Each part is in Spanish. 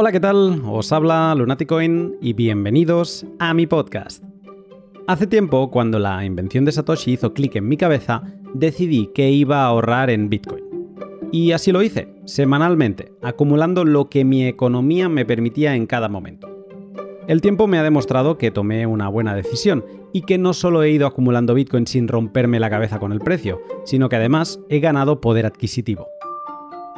Hola, ¿qué tal? Os habla Lunaticoin y bienvenidos a mi podcast. Hace tiempo, cuando la invención de Satoshi hizo clic en mi cabeza, decidí que iba a ahorrar en Bitcoin. Y así lo hice, semanalmente, acumulando lo que mi economía me permitía en cada momento. El tiempo me ha demostrado que tomé una buena decisión y que no solo he ido acumulando Bitcoin sin romperme la cabeza con el precio, sino que además he ganado poder adquisitivo.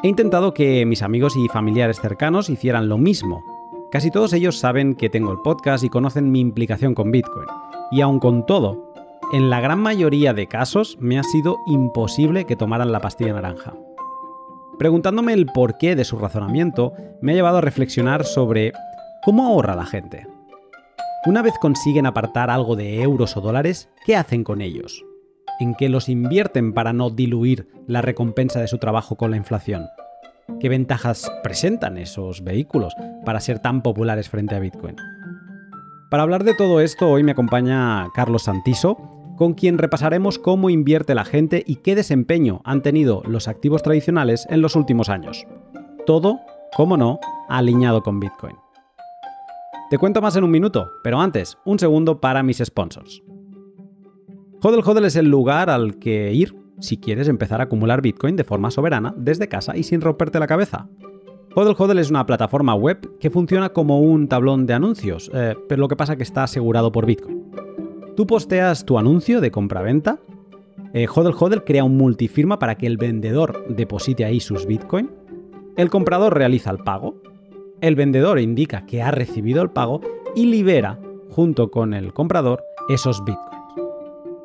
He intentado que mis amigos y familiares cercanos hicieran lo mismo. Casi todos ellos saben que tengo el podcast y conocen mi implicación con Bitcoin. Y aun con todo, en la gran mayoría de casos me ha sido imposible que tomaran la pastilla naranja. Preguntándome el porqué de su razonamiento, me ha llevado a reflexionar sobre cómo ahorra la gente. Una vez consiguen apartar algo de euros o dólares, ¿qué hacen con ellos? ¿En qué los invierten para no diluir la recompensa de su trabajo con la inflación? ¿Qué ventajas presentan esos vehículos para ser tan populares frente a Bitcoin? Para hablar de todo esto, hoy me acompaña Carlos Santiso, con quien repasaremos cómo invierte la gente y qué desempeño han tenido los activos tradicionales en los últimos años. Todo, como no, alineado con Bitcoin. Te cuento más en un minuto, pero antes, un segundo para mis sponsors. Hodel Hodel es el lugar al que ir si quieres empezar a acumular Bitcoin de forma soberana desde casa y sin romperte la cabeza. Hodel Hodel es una plataforma web que funciona como un tablón de anuncios, eh, pero lo que pasa es que está asegurado por Bitcoin. Tú posteas tu anuncio de compra-venta. Eh, Hodel Hodel crea un multifirma para que el vendedor deposite ahí sus Bitcoin. El comprador realiza el pago. El vendedor indica que ha recibido el pago y libera, junto con el comprador, esos Bitcoins.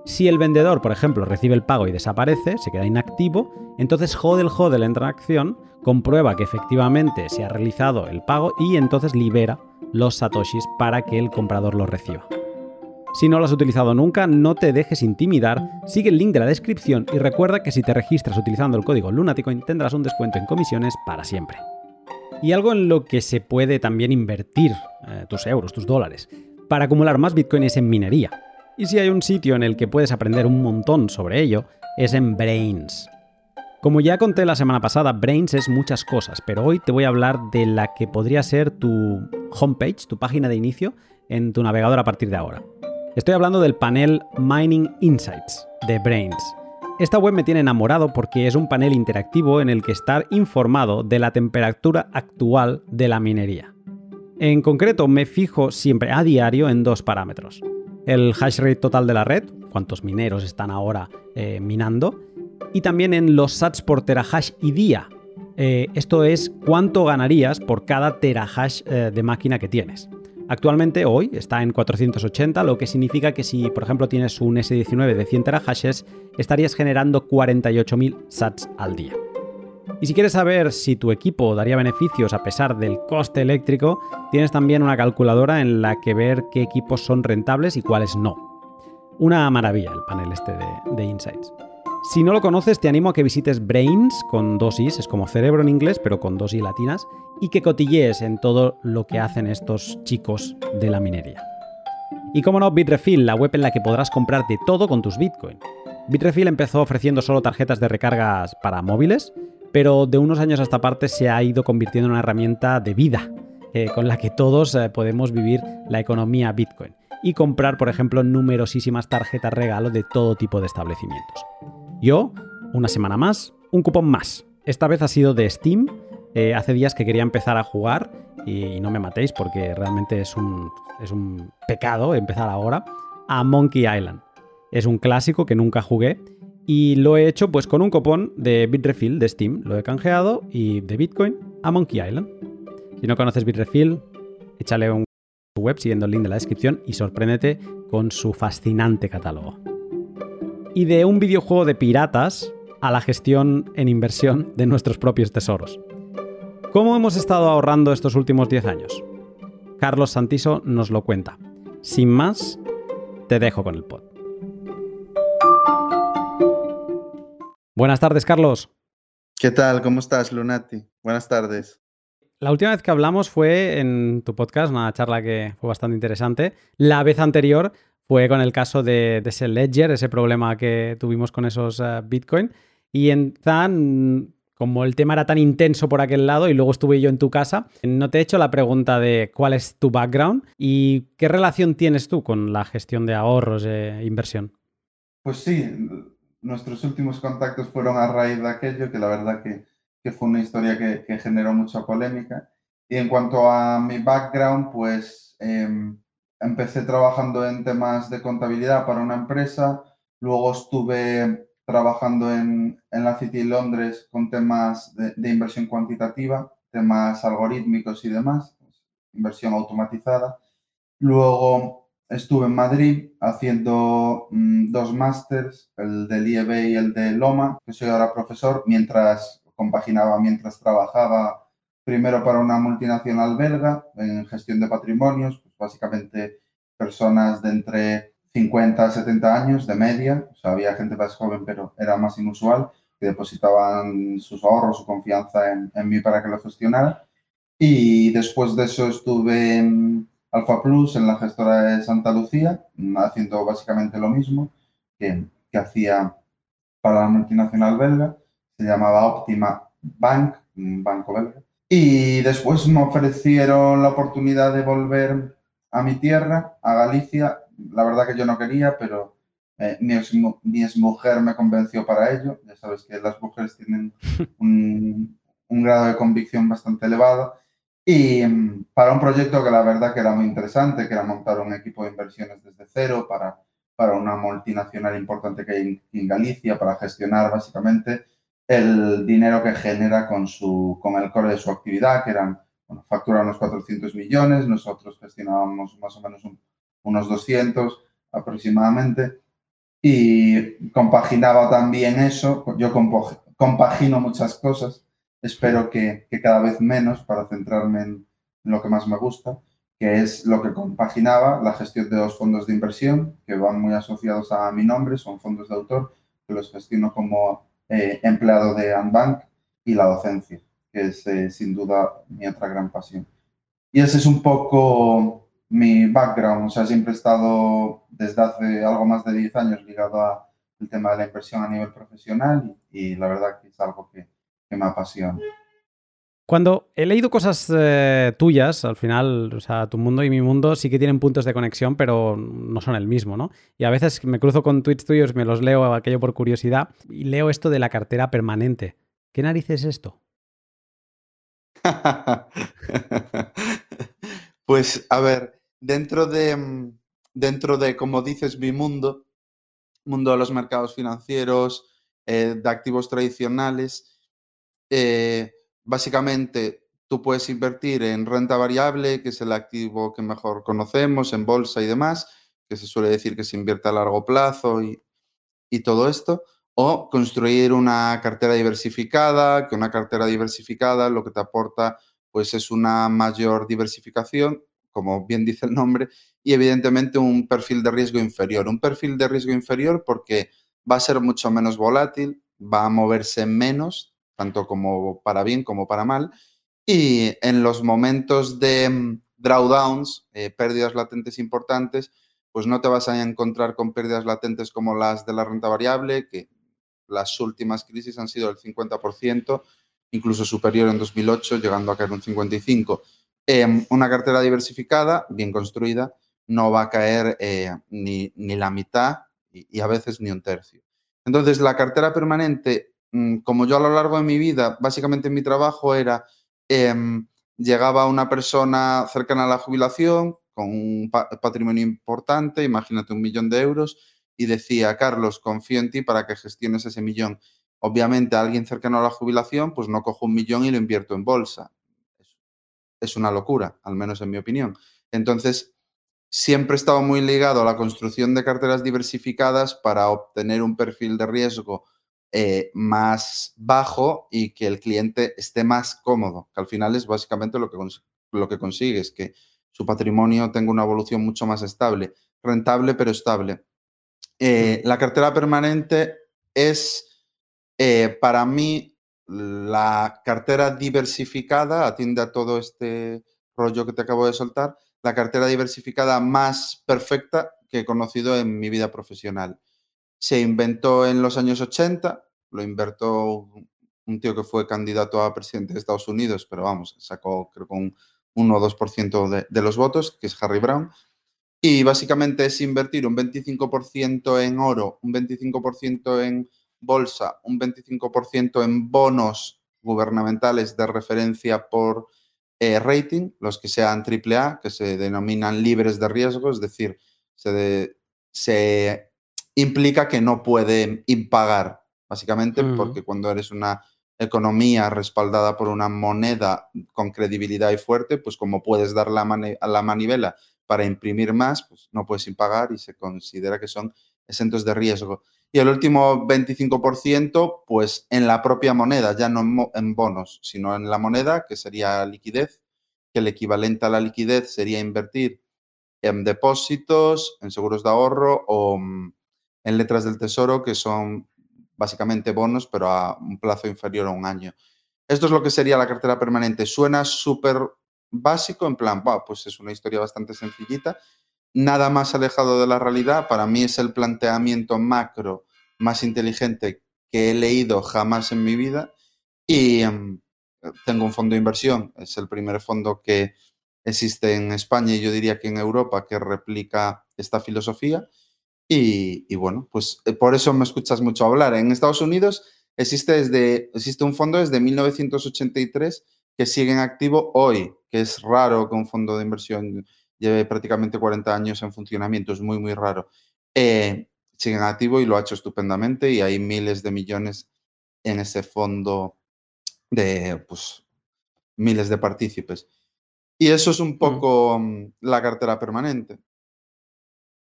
Si el vendedor, por ejemplo, recibe el pago y desaparece, se queda inactivo, entonces Hodel Hodel entra en acción, comprueba que efectivamente se ha realizado el pago y entonces libera los satoshis para que el comprador los reciba. Si no lo has utilizado nunca, no te dejes intimidar, sigue el link de la descripción y recuerda que si te registras utilizando el código Lunaticoin tendrás un descuento en comisiones para siempre. Y algo en lo que se puede también invertir eh, tus euros, tus dólares, para acumular más Bitcoin es en minería. Y si hay un sitio en el que puedes aprender un montón sobre ello, es en Brains. Como ya conté la semana pasada, Brains es muchas cosas, pero hoy te voy a hablar de la que podría ser tu homepage, tu página de inicio en tu navegador a partir de ahora. Estoy hablando del panel Mining Insights de Brains. Esta web me tiene enamorado porque es un panel interactivo en el que estar informado de la temperatura actual de la minería. En concreto, me fijo siempre a diario en dos parámetros. El hash rate total de la red, cuántos mineros están ahora eh, minando, y también en los sats por terahash y día. Eh, esto es cuánto ganarías por cada terahash eh, de máquina que tienes. Actualmente hoy está en 480, lo que significa que si por ejemplo tienes un S19 de 100 terahashes, estarías generando 48.000 sats al día. Y si quieres saber si tu equipo daría beneficios a pesar del coste eléctrico, tienes también una calculadora en la que ver qué equipos son rentables y cuáles no. Una maravilla el panel este de, Insights. Si no lo conoces, te animo a que visites Brains con dos is, es como cerebro en inglés, pero con dos i latinas, y que cotillees en todo lo que hacen estos chicos de la minería. Y como no, Bitrefill, la web en la que podrás comprar de todo con tus Bitcoin. Bitrefill empezó ofreciendo solo tarjetas de recargas para móviles, pero de unos años a esta parte se ha ido convirtiendo en una herramienta de vida, eh, con la que todos eh, podemos vivir la economía Bitcoin y comprar, por ejemplo, numerosísimas tarjetas regalo de todo tipo de establecimientos. Yo, una semana más, un cupón más. Esta vez ha sido de Steam eh, hace días que quería empezar a jugar y, no me matéis porque realmente es un, es un pecado empezar ahora, a Monkey Island. Es un clásico que nunca jugué y lo he hecho pues con un cupón de Bitrefill de Steam. Lo he canjeado y de Bitcoin a Monkey Island. Si no conoces Bitrefill, échale un web siguiendo el link de la descripción y sorpréndete con su fascinante catálogo. Y de un videojuego de piratas a la gestión en inversión de nuestros propios tesoros. ¿Cómo hemos estado ahorrando estos últimos 10 años? Carlos Santiso nos lo cuenta. Sin más, te dejo con el pod. Buenas tardes, Carlos. ¿Qué tal? ¿Cómo estás, Lunati? Buenas tardes. La última vez que hablamos fue en tu podcast, una charla que fue bastante interesante. La vez anterior fue con el caso de, ese Ledger, ese problema que tuvimos con esos uh, Bitcoin. Y en Zan como el tema era tan intenso por aquel lado y luego estuve yo en tu casa, no te he hecho la pregunta de cuál es tu background y qué relación tienes tú con la gestión de ahorros e inversión. Pues sí, nuestros últimos contactos fueron a raíz de aquello, que la verdad que, fue una historia que, generó mucha polémica. Y en cuanto a mi background, pues em, empecé trabajando en temas de contabilidad para una empresa, luego estuve trabajando en, la City de Londres con temas de, inversión cuantitativa, temas algorítmicos y demás, pues, inversión automatizada. Luego estuve en Madrid haciendo mm, dos másters, el del IEB y el de Loma, que soy ahora profesor, mientras compaginaba, mientras trabajaba primero para una multinacional belga en gestión de patrimonios, pues básicamente personas de entre 50 a 70 años de media, o sea, había gente más joven, pero era más inusual, que depositaban sus ahorros, su confianza en, mí para que lo gestionara. Y después de eso estuve Alfa Plus, en la gestora de Santa Lucía, haciendo básicamente lo mismo que, que hacía para la multinacional belga, se llamaba Optima Bank, un banco belga. Y después me ofrecieron la oportunidad de volver a mi tierra, a Galicia, la verdad que yo no quería, pero eh, mi, ex, mujer me convenció para ello. Ya sabes que las mujeres tienen un, grado de convicción bastante elevado. Y mm, para un proyecto que la verdad que era muy interesante, que era montar un equipo de inversiones desde cero para, para una multinacional importante que hay en, Galicia, para gestionar básicamente el dinero que genera con, su, con el core de su actividad, que eran, bueno, facturan unos 400 millones, nosotros gestionábamos más o menos un, unos 200 aproximadamente, y compaginaba también eso, yo compagino muchas cosas, espero que, cada vez menos para centrarme en lo que más me gusta, que es lo que compaginaba la gestión de dos fondos de inversión que van muy asociados a mi nombre, son fondos de autor, que los gestiono como eh, empleado de Anbank y la docencia, que es eh, sin duda mi otra gran pasión. Y ese es un poco mi background, o sea, siempre he estado desde hace algo más de 10 años ligado al tema de la inversión a nivel profesional y, la verdad que es algo que, me apasiona. Cuando he leído cosas eh, tuyas, al final, o sea, tu mundo y mi mundo sí que tienen puntos de conexión, pero no son el mismo, ¿no? Y a veces me cruzo con tweets tuyos, me los leo aquello por curiosidad y leo esto de la cartera permanente. ¿Qué narices es esto? Pues a ver, dentro de, dentro de, como dices, mi mundo, mundo de los mercados financieros, eh, de activos tradicionales, eh, básicamente tú puedes invertir en renta variable, que es el activo que mejor conocemos, en bolsa y demás, que se suele decir que se invierte a largo plazo y, y todo esto, o construir una cartera diversificada, que una cartera diversificada lo que te aporta pues es una mayor diversificación, como bien dice el nombre, y evidentemente un perfil de riesgo inferior. Un perfil de riesgo inferior porque va a ser mucho menos volátil, va a moverse menos, tanto como para bien como para mal, y en los momentos de mm, drawdowns, eh, pérdidas latentes importantes, pues no te vas a encontrar con pérdidas latentes como las de la renta variable, que las últimas crisis han sido el 50%, incluso superior en 2008, llegando a caer un 55%. Em, una cartera diversificada, bien construida, no va a caer eh, ni, la mitad y, a veces ni un tercio. Entonces, la cartera permanente, como yo a lo largo de mi vida, básicamente mi trabajo era, em, llegaba una persona cercana a la jubilación con un patrimonio importante, imagínate un millón de euros, y decía, Carlos, confío en ti para que gestiones ese millón. Obviamente, alguien cercano a la jubilación, pues no cojo un millón y lo invierto en bolsa. Es una locura, al menos en mi opinión. Entonces, siempre he estado muy ligado a la construcción de carteras diversificadas para obtener un perfil de riesgo eh, más bajo y que el cliente esté más cómodo, que al final es básicamente lo que, lo que consigues, que su patrimonio tenga una evolución mucho más estable, rentable pero estable. Eh, la cartera permanente es eh, para mí, la cartera diversificada atiende a todo este rollo que te acabo de soltar, la cartera diversificada más perfecta que he conocido en mi vida profesional. Se inventó en los años 80, lo inventó un tío que fue candidato a presidente de Estados Unidos, pero vamos, sacó creo con un 1 o 2% de, de los votos, que es Harry Brown. Y básicamente es invertir un 25% en oro, un 25% en bolsa, un 25% en bonos gubernamentales de referencia por eh, rating, los que sean AAA, que se denominan libres de riesgo, es decir, se, se implica que no pueden impagar, básicamente porque cuando eres una economía respaldada por una moneda con credibilidad y fuerte, pues como puedes dar la, la manivela para imprimir más, pues no puedes impagar y se considera que son exentos de riesgo. Y el último 25%, pues en la propia moneda, ya no en bonos, sino en la moneda, que sería liquidez, que el equivalente a la liquidez sería invertir en depósitos, en seguros de ahorro o mm, en letras del tesoro, que son básicamente bonos, pero a un plazo inferior a un año. Esto es lo que sería la cartera permanente. Suena súper básico, en plan, pues es una historia bastante sencillita, nada más alejado de la realidad. Para mí es el planteamiento macro más inteligente que he leído jamás en mi vida y em, tengo un fondo de inversión. Es el primer fondo que existe en España y yo diría que en Europa que replica esta filosofía. Y, bueno, pues eh, por eso me escuchas mucho hablar. En Estados Unidos existe, desde, existe un fondo desde 1983 que sigue en activo hoy, que es raro que un fondo de inversión lleve prácticamente 40 años en funcionamiento, es muy, muy raro. Eh, sigue en activo y lo ha hecho estupendamente y hay miles de millones en ese fondo de pues, miles de partícipes. Y eso es un mm. poco mm, la cartera permanente.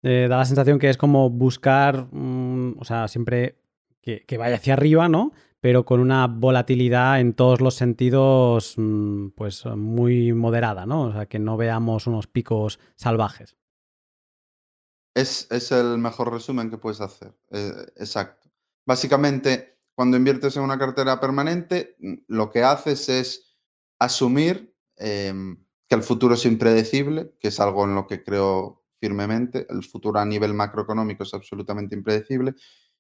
Eh, da la sensación que es como buscar, mm, o sea, siempre que, vaya hacia arriba, ¿no? Pero con una volatilidad en todos los sentidos, pues muy moderada, ¿no? O sea, que no veamos unos picos salvajes. Es, el mejor resumen que puedes hacer. Eh, exacto. Básicamente, cuando inviertes en una cartera permanente, lo que haces es asumir em, que el futuro es impredecible, que es algo en lo que creo firmemente. El futuro a nivel macroeconómico es absolutamente impredecible.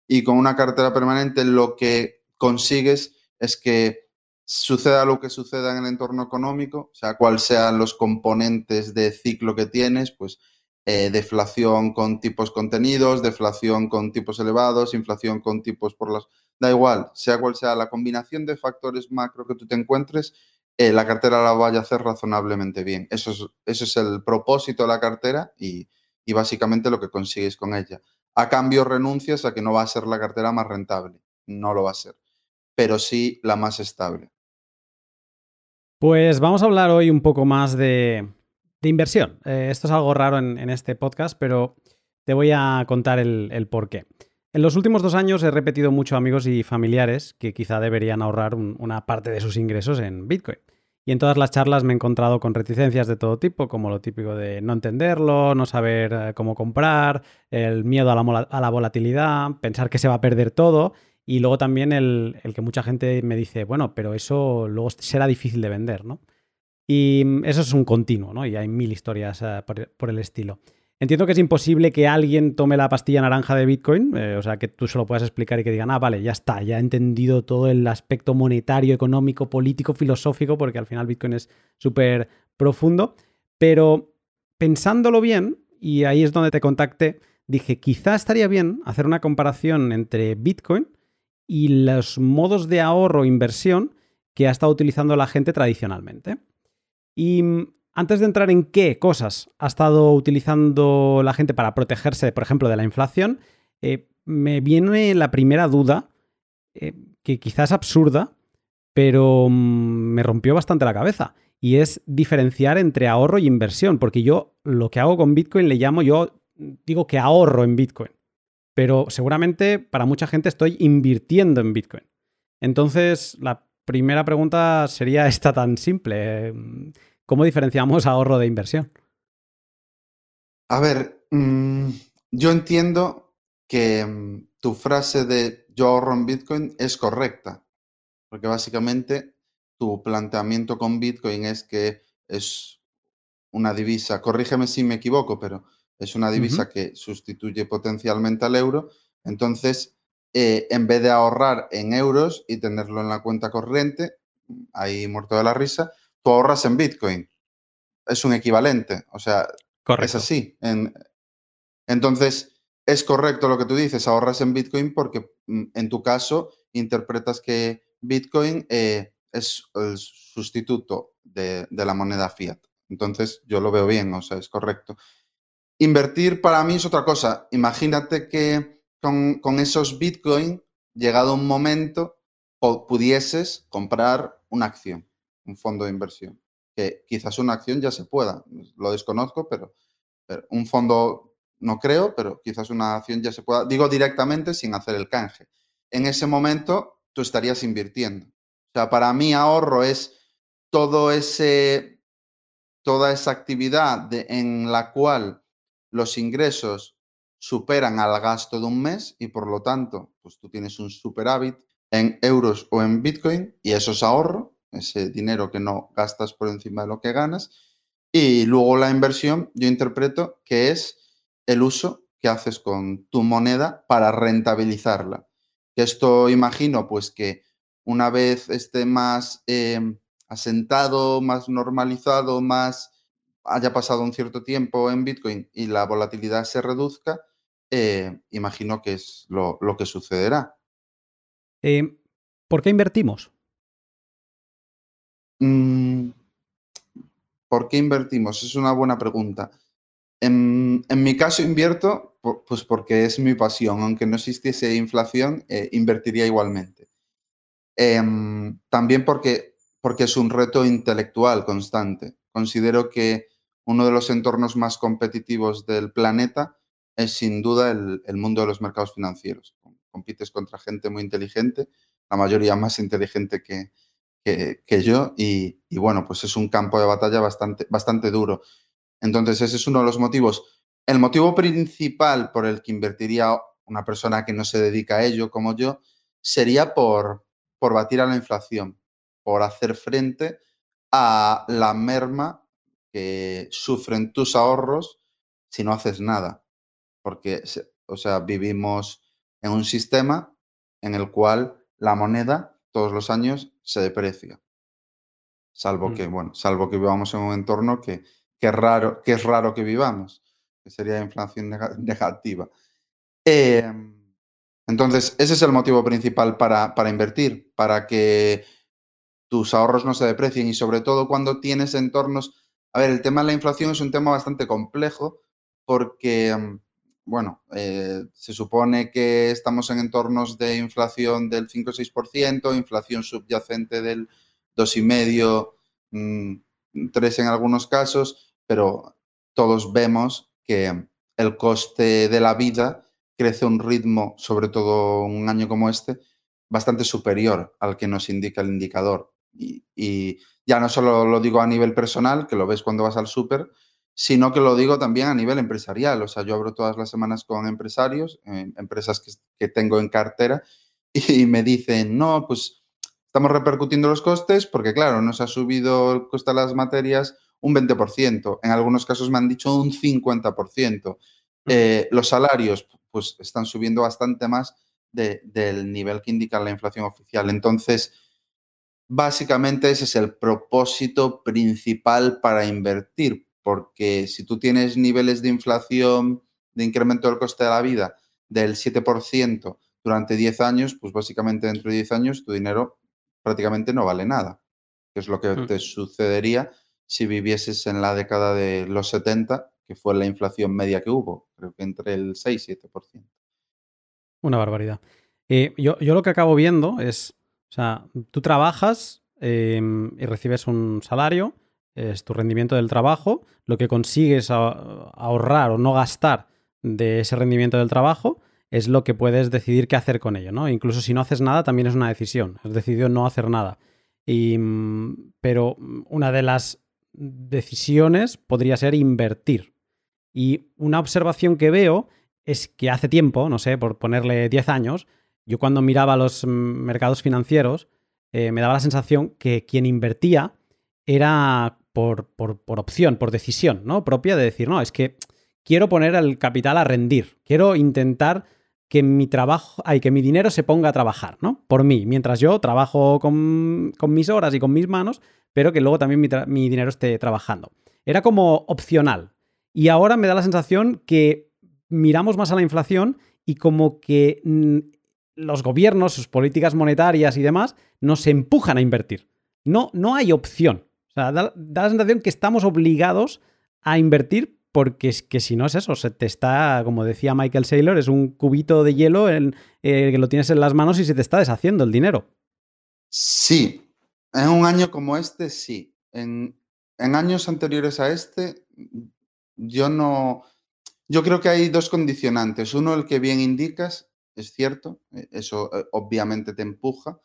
Y con una cartera permanente lo que consigues es que suceda lo que suceda en el entorno económico, sea cual sean los componentes de ciclo que tienes, pues eh, deflación con tipos contenidos, deflación con tipos elevados, inflación con tipos por las... Da igual, sea cual sea la combinación de factores macro que tú te encuentres, eh, la cartera la vaya a hacer razonablemente bien. Eso es, eso es el propósito de la cartera y, básicamente lo que consigues con ella. A cambio renuncias a que no va a ser la cartera más rentable, no lo va a ser, pero sí la más estable. Pues vamos a hablar hoy un poco más de, inversión. Eh, esto es algo raro en, este podcast, pero te voy a contar el, el por qué. En los últimos dos años he repetido mucho a amigos y familiares que quizá deberían ahorrar una parte de sus ingresos en Bitcoin. Y en todas las charlas me he encontrado con reticencias de todo tipo, como lo típico de no entenderlo, no saber eh, cómo comprar, el miedo a la, volatilidad, pensar que se va a perder todo. Y luego también el, que mucha gente me dice, bueno, pero eso luego será difícil de vender, ¿no? Y mm, eso es un continuo, ¿no? Y hay mil historias eh, por el estilo. Entiendo que es imposible que alguien tome la pastilla naranja de Bitcoin, eh, o sea, que tú se lo puedas explicar y que digan, ah, vale, ya está, ya he entendido todo el aspecto monetario, económico, político, filosófico, porque al final Bitcoin es súper profundo. Pero pensándolo bien, y ahí es donde te contacté, dije, quizá estaría bien hacer una comparación entre Bitcoin y los modos de ahorro e inversión que ha estado utilizando la gente tradicionalmente. Y antes de entrar en qué cosas ha estado utilizando la gente para protegerse, por ejemplo, de la inflación, eh, me viene la primera duda, eh, que quizás es absurda, pero mm, me rompió bastante la cabeza. Y es diferenciar entre ahorro y inversión, porque yo lo que hago con Bitcoin le llamo, yo digo que ahorro en Bitcoin, pero seguramente para mucha gente estoy invirtiendo en Bitcoin. Entonces, la primera pregunta sería esta tan simple. ¿Cómo diferenciamos ahorro de inversión? A ver, mm, yo entiendo que mm, tu frase de yo ahorro en Bitcoin es correcta, porque básicamente tu planteamiento con Bitcoin es que es una divisa, corrígeme si me equivoco, pero es una divisa que sustituye potencialmente al euro. Entonces, eh, en vez de ahorrar en euros y tenerlo en la cuenta corriente, ahí muerto de la risa, tú ahorras en Bitcoin. Es un equivalente, o sea, es así. entonces, es correcto lo que tú dices, ahorras en Bitcoin porque mm, en tu caso interpretas que Bitcoin eh, es el sustituto de, de, la moneda fiat. Entonces, yo lo veo bien, o sea, es correcto. Invertir para mí es otra cosa. Imagínate que con, esos Bitcoin, llegado un momento, pudieses comprar una acción, un fondo de inversión. Que quizás una acción ya se pueda, lo desconozco, pero, un fondo no creo, pero quizás una acción ya se pueda. Digo directamente sin hacer el canje. En ese momento tú estarías invirtiendo. O sea, para mí ahorro es todo ese, toda esa actividad en la cual los ingresos superan al gasto de un mes y por lo tanto, pues tú tienes un superávit en euros o en Bitcoin y eso es ahorro, ese dinero que no gastas por encima de lo que ganas. Y luego la inversión, yo interpreto que es el uso que haces con tu moneda para rentabilizarla. Que esto imagino pues que una vez esté más em, asentado, más normalizado, más haya pasado un cierto tiempo en Bitcoin y la volatilidad se reduzca, eh, imagino que es lo, que sucederá. Em, ¿Por qué invertimos? Mm, ¿Por qué invertimos? Es una buena pregunta. En, mi caso invierto pues porque es mi pasión. Aunque no existiese inflación, eh, invertiría igualmente. Em, también porque, porque es un reto intelectual constante. Considero que uno de los entornos más competitivos del planeta es sin duda el, mundo de los mercados financieros. Compites contra gente muy inteligente, la mayoría más inteligente que, que, yo, y, bueno, pues es un campo de batalla bastante, bastante duro. Entonces, ese es uno de los motivos. El motivo principal por el que invertiría una persona que no se dedica a ello como yo sería por, por batir a la inflación, por hacer frente a la merma que sufren tus ahorros si no haces nada porque, o sea, vivimos en un sistema en el cual la moneda todos los años se deprecia. Salvo que, bueno, salvo que vivamos en un entorno que, que, es, raro, que es raro que vivamos, que sería inflación negativa. Em, entonces, ese es el motivo principal para, para invertir, para que tus ahorros no se deprecien y sobre todo cuando tienes entornos... A ver, el tema de la inflación es un tema bastante complejo porque em, bueno, eh, se supone que estamos en entornos de inflación del 5 o 6%, inflación subyacente del 2,5, 3 mm, en algunos casos, pero todos vemos que el coste de la vida crece a un ritmo, sobre todo un año como este, bastante superior al que nos indica el indicador. Y, ya no solo lo digo a nivel personal, que lo ves cuando vas al súper, sino que lo digo también a nivel empresarial. O sea, yo abro todas las semanas con empresarios, eh, empresas que, tengo en cartera, y me dicen, no, pues estamos repercutiendo los costes porque, claro, nos ha subido el coste de las materias un 20%. En algunos casos me han dicho un 50%. Eh, los salarios, pues, están subiendo bastante más del nivel que indica la inflación oficial. Entonces, básicamente ese es el propósito principal para invertir, porque si tú tienes niveles de inflación, de incremento del coste de la vida del 7% durante 10 años, pues básicamente dentro de 10 años tu dinero prácticamente no vale nada, que es lo que mm. te sucedería si vivieses en la década de los 70, que fue la inflación media que hubo, creo que entre el 6 y 7%. Una barbaridad. Eh, yo, lo que acabo viendo es, o sea, tú trabajas em, y recibes un salario, es tu rendimiento del trabajo, lo que consigues ahorrar o no gastar de ese rendimiento del trabajo es lo que puedes decidir qué hacer con ello, ¿no? Incluso si no haces nada, también es una decisión. Has decidido no hacer nada. Mm, pero una de las decisiones podría ser invertir. Y una observación que veo es que hace tiempo, no sé, por ponerle 10 años, yo cuando miraba los mercados financieros, eh, me daba la sensación que quien invertía era por, opción, por decisión, ¿no? Propia de decir, no, es que quiero poner el capital a rendir, quiero intentar que mi trabajo, hay que mi dinero se ponga a trabajar, ¿no? Por mí, mientras yo trabajo con, mis horas y con mis manos, pero que luego también mi, dinero esté trabajando. Era como opcional. Y ahora me da la sensación que miramos más a la inflación y como que mm, los gobiernos, sus políticas monetarias y demás, nos empujan a invertir. No, no hay opción. Da, la sensación que estamos obligados a invertir porque es que si no es eso, se te está, como decía Michael Saylor, es un cubito de hielo eh, que lo tienes en las manos y se te está deshaciendo el dinero. Sí, en un año como este, sí. En, años anteriores a este, yo no. Yo creo que hay dos condicionantes. Uno, el que bien indicas, es cierto, eh, eso eh, obviamente te empuja.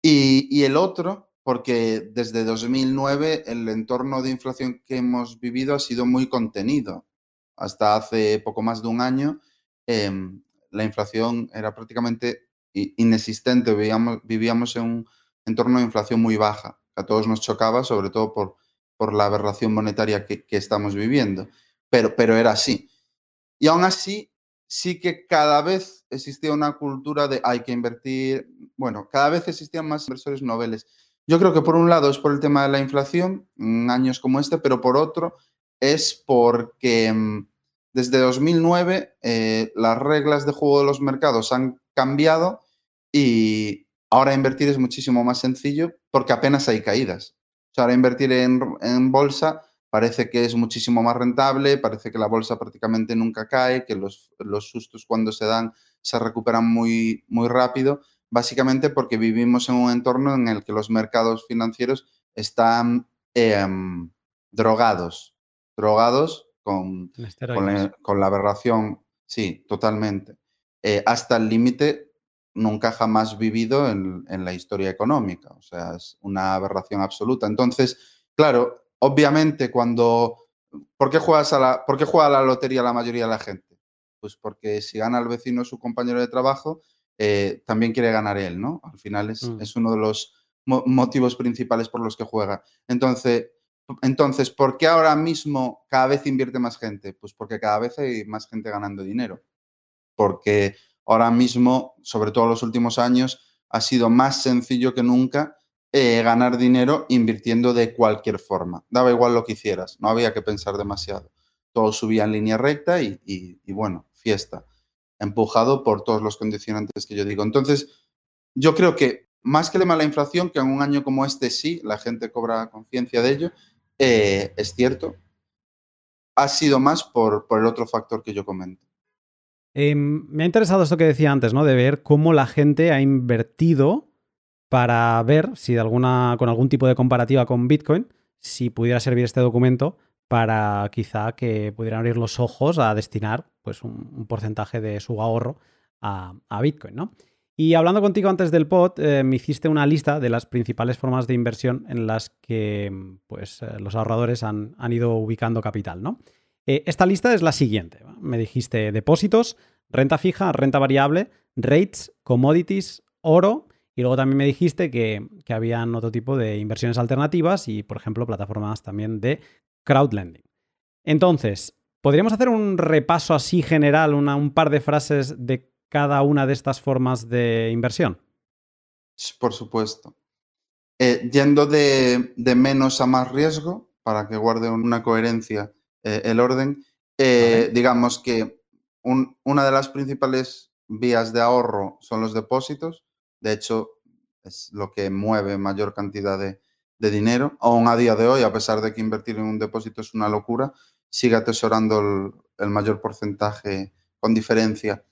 Y el otro, porque desde 2009 el entorno de inflación que hemos vivido ha sido muy contenido. Hasta hace poco más de un año em, la inflación era prácticamente inexistente, vivíamos, vivíamos, en un entorno de inflación muy baja, a todos nos chocaba, sobre todo por, por la aberración monetaria que, que estamos viviendo, pero, pero era así. Y aún así, sí que cada vez existía una cultura de hay que invertir, bueno, cada vez existían más inversores noveles yo creo que por un lado es por el tema de la inflación en años como este, pero por otro es porque mm, desde 2009 eh, las reglas de juego de los mercados han cambiado y ahora invertir es muchísimo más sencillo porque apenas hay caídas. Ahora invertir en, en bolsa parece que es muchísimo más rentable, parece que la bolsa prácticamente nunca cae, que los, los sustos cuando se dan se recuperan muy, muy rápido básicamente porque vivimos en un entorno en el que los mercados financieros están em, drogados, drogados con, con, la, aberración, sí, totalmente, eh, hasta el límite nunca jamás vivido en, la historia económica, o sea, es una aberración absoluta. Entonces, claro, obviamente cuando... ¿Por qué, juegas a la, ¿Por qué juega a la lotería la mayoría de la gente? Pues porque si gana el vecino su compañero de trabajo, eh, también quiere ganar él, ¿no? Al final es, mm. uno de los motivos principales por los que juega. Entonces, entonces, ¿por qué ahora mismo cada vez invierte más gente? Pues porque cada vez hay más gente ganando dinero. Porque ahora mismo, sobre todo en los últimos años, ha sido más sencillo que nunca eh, ganar dinero invirtiendo de cualquier forma. Daba igual lo que hicieras, no había que pensar demasiado. Todo subía en línea recta y bueno, fiesta empujado por todos los condicionantes que yo digo. Entonces, yo creo que más que de mala inflación, que en un año como este sí, la gente cobra conciencia de ello, eh, es cierto, ha sido más por, por, el otro factor que yo comento. Em, me ha interesado esto que decía antes, ¿no? De ver cómo la gente ha invertido para ver si de alguna, con algún tipo de comparativa con Bitcoin, si pudiera servir este documento para quizá que pudieran abrir los ojos a destinar pues, un, porcentaje de su ahorro a, Bitcoin, ¿no? Y hablando contigo antes del pod, eh, me hiciste una lista de las principales formas de inversión en las que pues, eh, los ahorradores han, ido ubicando capital, ¿no? Eh, esta lista es la siguiente. Me dijiste depósitos, renta fija, renta variable, rates, commodities, oro, y luego también me dijiste que, que habían otro tipo de inversiones alternativas y, por ejemplo, plataformas también de crowdlending. Entonces, ¿podríamos hacer un repaso así general, un par de frases de cada una de estas formas de inversión? Por supuesto. Eh, yendo de, menos a más riesgo, para que guarde una coherencia eh, el orden, eh, digamos que una de las principales vías de ahorro son los depósitos. De hecho, es lo que mueve mayor cantidad de, de dinero, aún a día de hoy, a pesar de que invertir en un depósito es una locura, sigue atesorando el, mayor porcentaje con diferencia.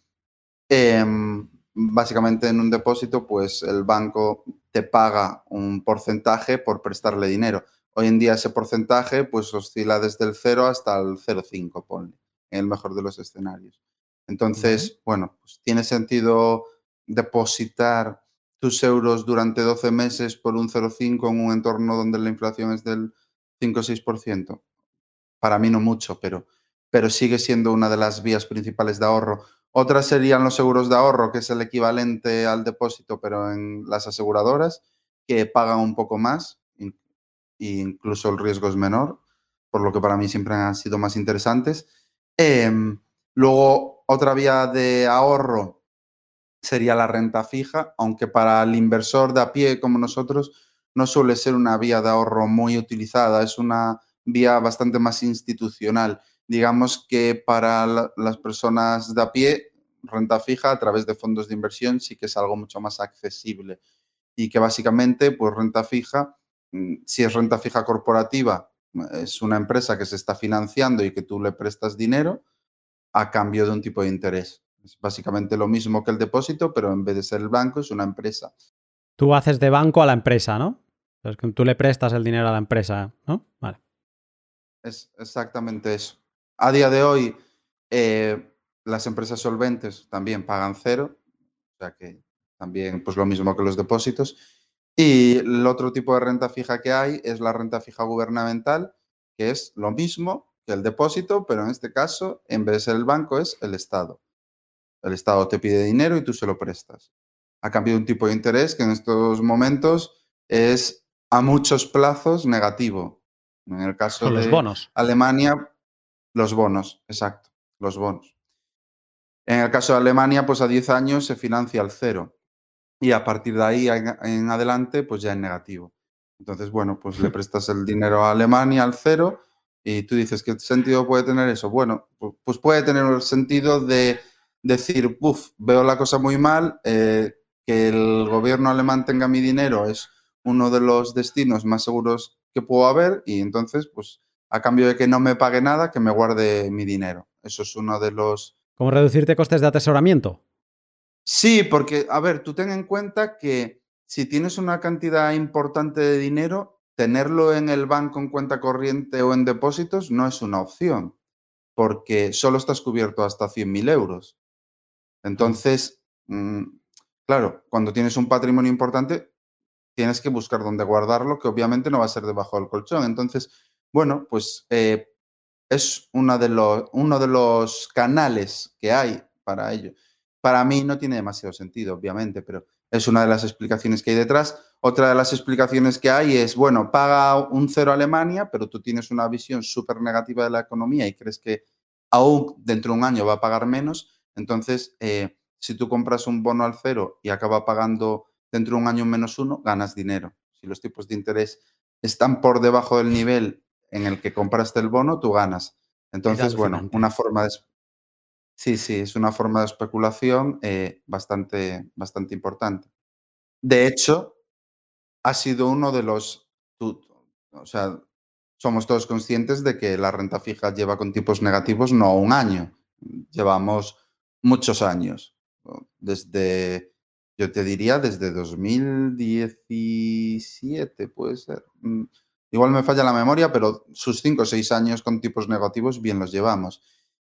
Em, básicamente en un depósito, pues el banco te paga un porcentaje por prestarle dinero. Hoy en día ese porcentaje pues oscila desde el 0 hasta el 0,5, ponle, en el mejor de los escenarios. Entonces, bueno, pues tiene sentido depositar tus euros durante 12 meses por un 0,5 en un entorno donde la inflación es del 5 o 6%? Para mí no mucho, pero, pero sigue siendo una de las vías principales de ahorro. Otras serían los seguros de ahorro, que es el equivalente al depósito, pero en las aseguradoras, que pagan un poco más, e incluso el riesgo es menor, por lo que para mí siempre han sido más interesantes. Em, luego, otra vía de ahorro sería la renta fija, aunque para el inversor de a pie como nosotros no suele ser una vía de ahorro muy utilizada, es una vía bastante más institucional. Digamos que para las personas de a pie, renta fija a través de fondos de inversión sí que es algo mucho más accesible y que básicamente, pues renta fija, mm, si es renta fija corporativa, es una empresa que se está financiando y que tú le prestas dinero a cambio de un tipo de interés. Es básicamente lo mismo que el depósito, pero en vez de ser el banco, es una empresa. Tú haces de banco a la empresa, ¿no? tú le prestas el dinero a la empresa, ¿no? Vale. Es exactamente eso. A día de hoy, eh, las empresas solventes también pagan cero, o sea que también pues lo mismo que los depósitos. Y el otro tipo de renta fija que hay es la renta fija gubernamental, que es lo mismo que el depósito, pero en este caso, en vez de ser el banco, es el Estado. El Estado te pide dinero y tú se lo prestas. A cambio de un tipo de interés que en estos momentos es a muchos plazos negativo. En el caso de bonos. Alemania, los bonos, exacto, los bonos. En el caso de Alemania, pues a 10 años se financia al cero y a partir de ahí en adelante, pues ya en negativo. Entonces, bueno, pues le prestas el dinero a Alemania al cero y tú dices, ¿qué sentido puede tener eso? Bueno, pues puede tener el sentido de decir, uff, veo la cosa muy mal, eh, que el gobierno alemán tenga mi dinero es uno de los destinos más seguros que puedo haber y entonces, pues a cambio de que no me pague nada, que me guarde mi dinero. Eso es uno de los... ¿Cómo reducirte costes de atesoramiento? Sí, porque, a ver, tú ten en cuenta que si tienes una cantidad importante de dinero, tenerlo en el banco en cuenta corriente o en depósitos no es una opción, porque solo estás cubierto hasta 100.000 euros. Entonces, mm, claro, cuando tienes un patrimonio importante, tienes que buscar dónde guardarlo, que obviamente no va a ser debajo del colchón. Entonces, bueno, pues eh, es uno de los canales que hay para ello. Para mí no tiene demasiado sentido, obviamente, pero es una de las explicaciones que hay detrás. Otra de las explicaciones que hay es, bueno, paga un cero a Alemania, pero tú tienes una visión súper negativa de la economía y crees que aún dentro de un año va a pagar menos. Entonces, eh, si tú compras un bono al cero y acaba pagando dentro de un año menos uno, ganas dinero. Si los tipos de interés están por debajo del nivel en el que compraste el bono, tú ganas. Entonces, bueno, una forma de, Sí, sí, es una forma de especulación eh, bastante, bastante importante. De hecho, ha sido uno de los, o sea, somos todos conscientes de que la renta fija lleva con tipos negativos no un año, llevamos muchos años, desde, yo te diría, desde 2017, puede ser. Mm, igual me falla la memoria, pero sus cinco o seis años con tipos negativos bien los llevamos.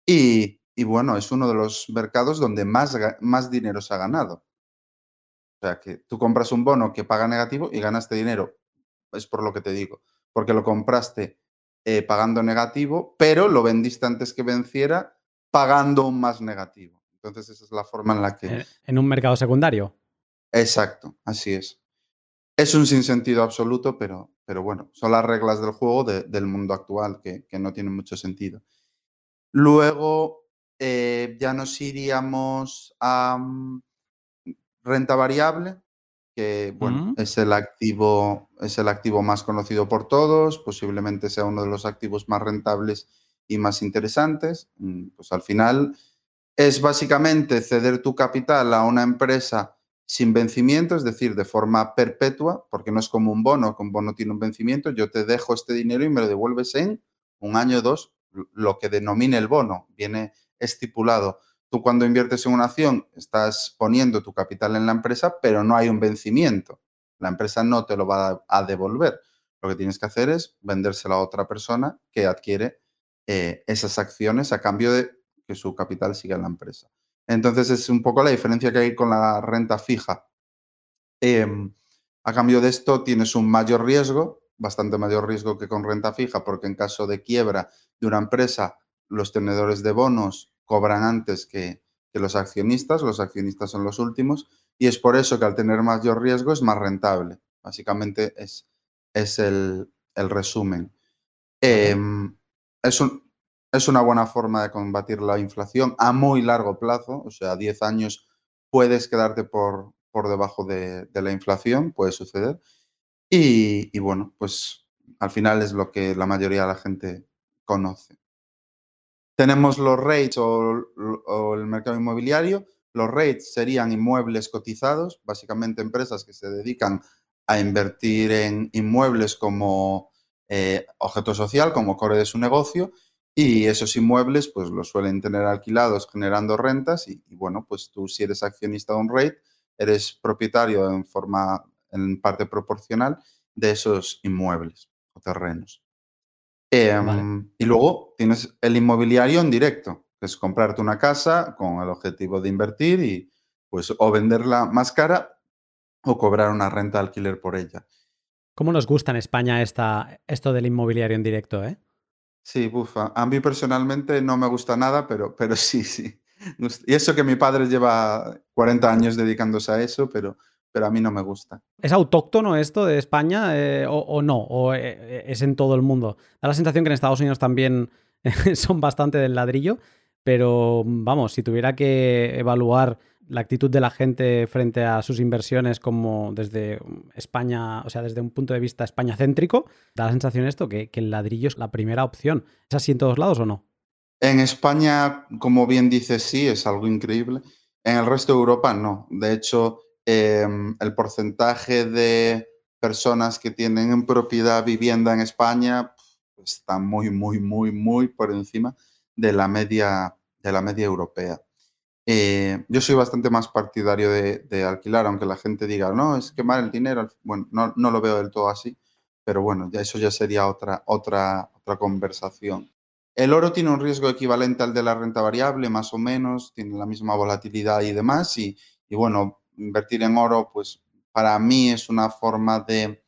Y y bueno, es uno de los mercados donde más, más dinero se ha ganado. O sea, que tú compras un bono que paga negativo y ganaste dinero. Es por lo que te digo. Porque lo compraste eh, pagando negativo, pero lo vendiste antes que venciera pagando un más negativo. Entonces, esa es la forma en la que... Eh, en un mercado secundario. Exacto, así es. Es un sinsentido absoluto, pero, pero bueno, son las reglas del juego del mundo actual que, que no tienen mucho sentido. Luego, eh, ya nos iríamos a mm, renta variable, que bueno, es, el activo, es el activo más conocido por todos, posiblemente sea uno de los activos más rentables y más interesantes. Mm, pues al final es básicamente ceder tu capital a una empresa sin vencimiento, es decir, de forma perpetua, porque no es como un bono, que un bono tiene un vencimiento, yo te dejo este dinero y me lo devuelves en un año o dos, lo que denomine el bono. Viene estipulado. Tú cuando inviertes en una acción estás poniendo tu capital en la empresa, pero no hay un vencimiento. La empresa no te lo va a devolver. Lo que tienes que hacer es vendérselo a otra persona que adquiere eh, esas acciones a cambio de que su capital siga en la empresa. Entonces es un poco la diferencia que hay con la renta fija. Em, a cambio de esto tienes un mayor riesgo, bastante mayor riesgo que con renta fija, porque en caso de quiebra de una empresa, los tenedores de bonos cobran antes que, los accionistas, los accionistas son los últimos, y es por eso que al tener mayor riesgo es más rentable. Básicamente es, es el, resumen. Em, es es una buena forma de combatir la inflación a muy largo plazo, o sea, a 10 años puedes quedarte por, por debajo de, la inflación, puede suceder. Y, bueno, pues al final es lo que la mayoría de la gente conoce. Tenemos los rates o, el mercado inmobiliario. Los rates serían inmuebles cotizados, básicamente empresas que se dedican a invertir en inmuebles como eh, objeto social, como core de su negocio, y esos inmuebles pues los suelen tener alquilados generando rentas y, bueno, pues tú si eres accionista de un rate, eres propietario en forma, en parte proporcional de esos inmuebles o terrenos. Em, y luego tienes el inmobiliario en directo, que es comprarte una casa con el objetivo de invertir y pues o venderla más cara o cobrar una renta de alquiler por ella. ¿Cómo nos gusta en España esta, esto del inmobiliario en directo, eh? Sí, bufa. A mí personalmente no me gusta nada, pero, pero sí, sí. Y eso que mi padre lleva 40 años dedicándose a eso, pero, pero a mí no me gusta. ¿Es autóctono esto de España eh, o, no? ¿O eh, es en todo el mundo? Da la sensación que en Estados Unidos también son bastante del ladrillo, pero vamos, si tuviera que evaluar la actitud de la gente frente a sus inversiones como desde España, o sea, desde un punto de vista España céntrico, da la sensación esto que, el ladrillo es la primera opción. ¿Es así en todos lados o no? En España, como bien dices, sí, es algo increíble. En el resto de Europa, no. De hecho, em, el porcentaje de personas que tienen en propiedad vivienda en España pues, está muy, muy, muy, muy por encima de la media, de la media europea. Eh, yo soy bastante más partidario de, alquilar, aunque la gente diga, no, es quemar el dinero. Bueno, no, no, lo veo del todo así, pero bueno, ya eso ya sería otra, otra, otra conversación. El oro tiene un riesgo equivalente al de la renta variable, más o menos, tiene la misma volatilidad y demás, y, y bueno, invertir en oro, pues para mí es una forma de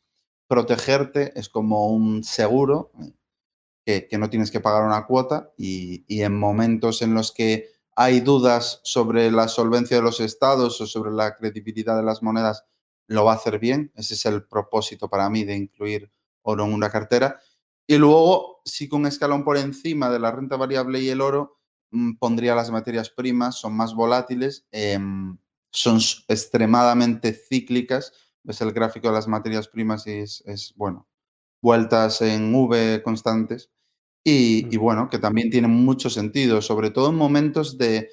protegerte, es como un seguro, que, que no tienes que pagar una cuota, y, y en momentos en los que hay dudas sobre la solvencia de los estados o sobre la credibilidad de las monedas, lo va a hacer bien. Ese es el propósito para mí de incluir oro en una cartera. Y luego, sí con un escalón por encima de la renta variable y el oro, mm, pondría las materias primas, son más volátiles, em, son extremadamente cíclicas. Ves el gráfico de las materias primas y es, es bueno, vueltas en V constantes. Y, bueno, que también tiene mucho sentido, sobre todo en momentos de,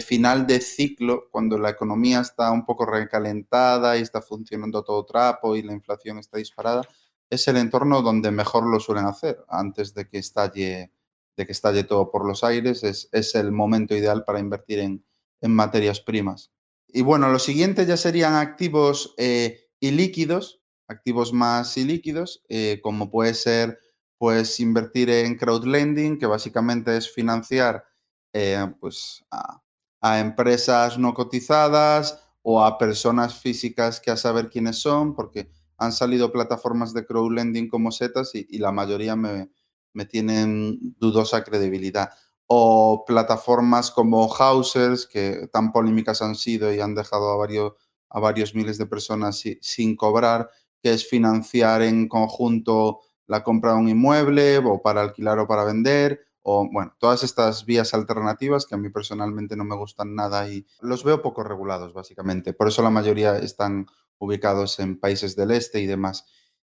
final de ciclo, cuando la economía está un poco recalentada y está funcionando todo trapo y la inflación está disparada, es el entorno donde mejor lo suelen hacer antes de que estalle, de que estalle todo por los aires. Es, el momento ideal para invertir en, materias primas. Y bueno, lo siguiente ya serían activos eh, ilíquidos, activos más ilíquidos, eh, como puede ser pues invertir en crowdlending, que básicamente es financiar eh, pues, a, empresas no cotizadas o a personas físicas que a saber quiénes son, porque han salido plataformas de crowdlending como Setas y, la mayoría me, tienen dudosa credibilidad. O plataformas como Housers, que tan polémicas han sido y han dejado a varios, a varios miles de personas sin cobrar, que es financiar en conjunto la compra de un inmueble o para alquilar o para vender o bueno, todas estas vías alternativas que a mí personalmente no me gustan nada y los veo poco regulados básicamente. Por eso la mayoría están ubicados en países del este y demás.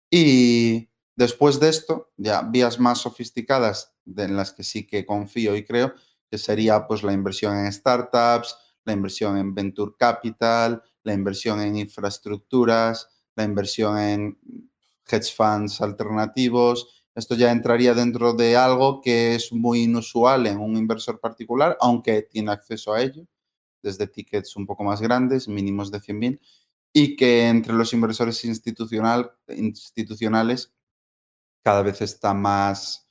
Y después de esto, ya vías más sofisticadas en las que sí que confío y creo, que sería pues la inversión en startups, la inversión en venture capital, la inversión en infraestructuras, la inversión en hedge funds alternativos. Esto ya entraría dentro de algo que es muy inusual en un inversor particular, aunque tiene acceso a ello, desde tickets un poco más grandes, mínimos de 100.000, y que entre los inversores institucional, institucionales cada vez está más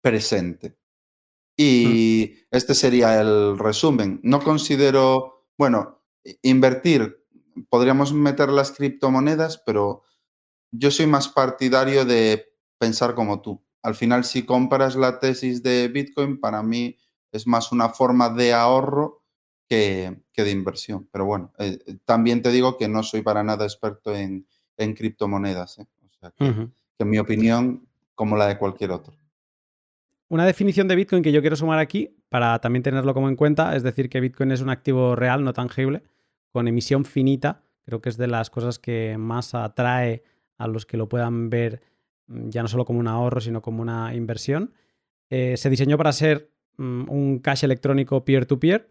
presente. Y mm. este sería el resumen. No considero, bueno, invertir, podríamos meter las criptomonedas, pero yo soy más partidario de pensar como tú. Al final, si compras la tesis de Bitcoin, para mí es más una forma de ahorro que, de inversión. Pero bueno, eh, también te digo que no soy para nada experto en, criptomonedas. ¿eh? O sea, que, mi opinión, como la de cualquier otro. Una definición de Bitcoin que yo quiero sumar aquí para también tenerlo como en cuenta, es decir, que Bitcoin es un activo real, no tangible, con emisión finita. Creo que es de las cosas que más atrae a los que lo puedan ver mm, ya no solo como un ahorro, sino como una inversión. Eh, se diseñó para ser mm, un cash electrónico peer-to-peer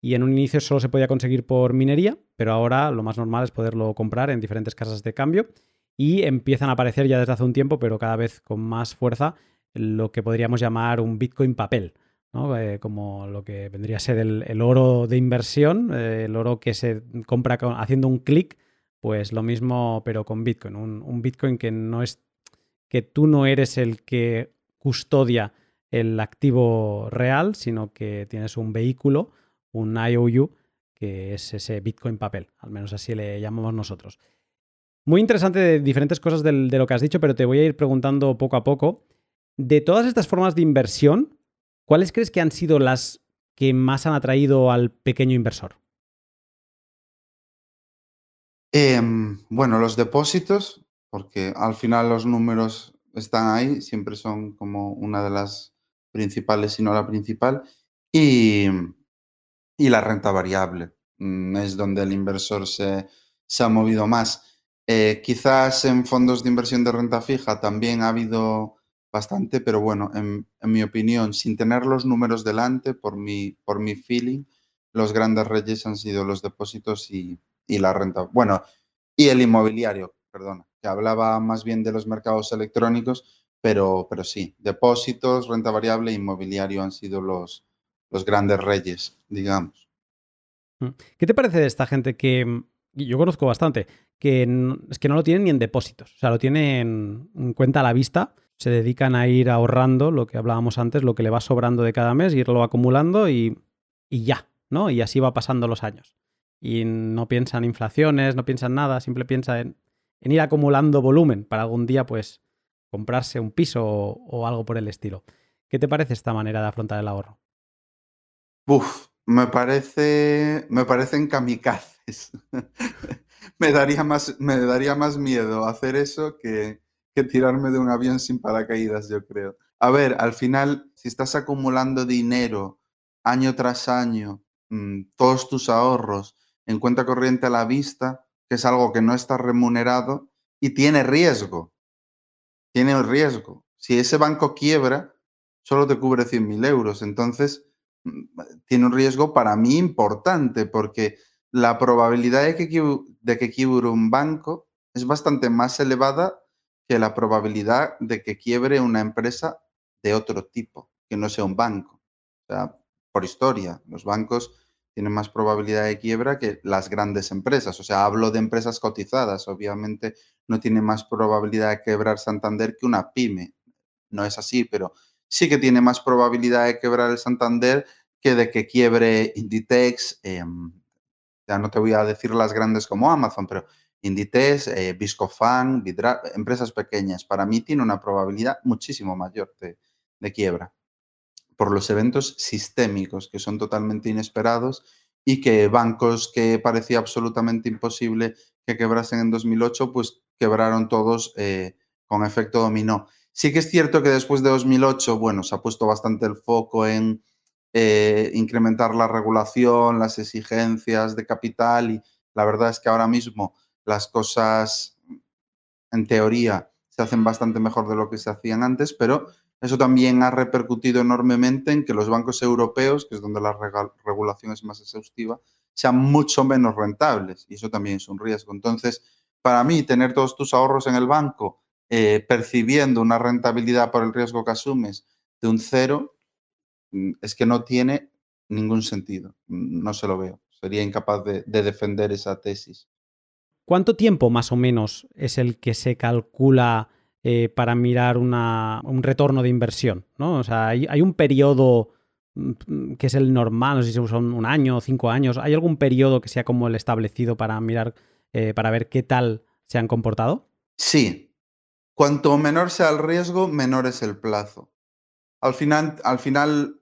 y en un inicio solo se podía conseguir por minería, pero ahora lo más normal es poderlo comprar en diferentes casas de cambio y empiezan a aparecer ya desde hace un tiempo, pero cada vez con más fuerza, lo que podríamos llamar un Bitcoin papel, ¿no? Eh, como lo que vendría a ser el, oro de inversión, eh, el oro que se compra haciendo un clic, pues lo mismo pero con Bitcoin, un, Bitcoin que no es que tú no eres el que custodia el activo real, sino que tienes un vehículo, un IOU, que es ese Bitcoin papel, al menos así le llamamos nosotros. Muy interesante de diferentes cosas de lo que has dicho, pero te voy a ir preguntando poco a poco. De todas estas formas de inversión, ¿cuáles crees que han sido las que más han atraído al pequeño inversor? Em, bueno, los depósitos, porque al final los números están ahí, siempre son como una de las principales, si no la principal, y, y la renta variable. Mm, es donde el inversor se, se ha movido más. Eh, quizás en fondos de inversión de renta fija también ha habido bastante, pero bueno, en, mi opinión, sin tener los números delante, por mi, por mi feeling, los grandes reyes han sido los depósitos y, la renta. Bueno, y el inmobiliario, perdona, que hablaba más bien de los mercados electrónicos, pero, pero sí, depósitos, renta variable e inmobiliario han sido los, los grandes reyes, digamos. Mm. ¿Qué te parece de esta gente que yo conozco bastante, que es que no lo tienen ni en depósitos, o sea, lo tienen en cuenta a la vista se dedican a ir ahorrando lo que hablábamos antes, lo que le va sobrando de cada mes, irlo acumulando y, ya, ¿no? Y así va pasando los años. Y no piensan inflaciones, no piensan nada, siempre piensa en, ir acumulando volumen para algún día, pues, comprarse un piso o, algo por el estilo. ¿Qué te parece esta manera de afrontar el ahorro? Uf, me parece. Me parecen kamikazes. me, daría más, me daría más miedo hacer eso que, que tirarme de un avión sin paracaídas, yo creo. A ver, al final, si estás acumulando dinero año tras año, mm, todos tus ahorros en cuenta corriente a la vista, que es algo que no está remunerado y tiene riesgo. Tiene el riesgo. Si ese banco quiebra, solo te cubre 100.000 euros. Entonces, mm, tiene un riesgo para mí importante porque la probabilidad de que, quiebre un banco es bastante más elevada que la probabilidad de que quiebre una empresa de otro tipo, que no sea un banco. Por historia, los bancos tienen más probabilidad de quiebra que las grandes empresas. O sea, hablo de empresas cotizadas. Obviamente no tiene más probabilidad de quebrar Santander que una pyme. No es así, pero sí que tiene más probabilidad de quebrar el Santander que de que quiebre Inditex. Em, ya no te voy a decir las grandes como Amazon, pero Inditex, eh, Viscofan, Vidra, empresas pequeñas, para mí tiene una probabilidad muchísimo mayor de, quiebra por los eventos sistémicos que son totalmente inesperados y que bancos que parecía absolutamente imposible que quebrasen en 2008, pues quebraron todos eh, con efecto dominó. Sí que es cierto que después de 2008, bueno, se ha puesto bastante el foco en eh, incrementar la regulación, las exigencias de capital y la verdad es que ahora mismo las cosas, en teoría, se hacen bastante mejor de lo que se hacían antes, pero eso también ha repercutido enormemente en que los bancos europeos, que es donde la regulación es más exhaustiva, sean mucho menos rentables y eso también es un riesgo. Entonces, para mí, tener todos tus ahorros en el banco eh, percibiendo una rentabilidad por el riesgo que asumes de un cero, mm, es que no tiene ningún sentido. No se lo veo. Sería incapaz de defender esa tesis. ¿Cuánto tiempo más o menos es el que se calcula eh, para mirar un retorno de inversión? ¿no? O sea, hay, un periodo mm, que es el normal, no sé si son un año o cinco años. ¿Hay algún periodo que sea como el establecido para mirar, eh, para ver qué tal se han comportado? Sí. Cuanto menor sea el riesgo, menor es el plazo. Al final, al final,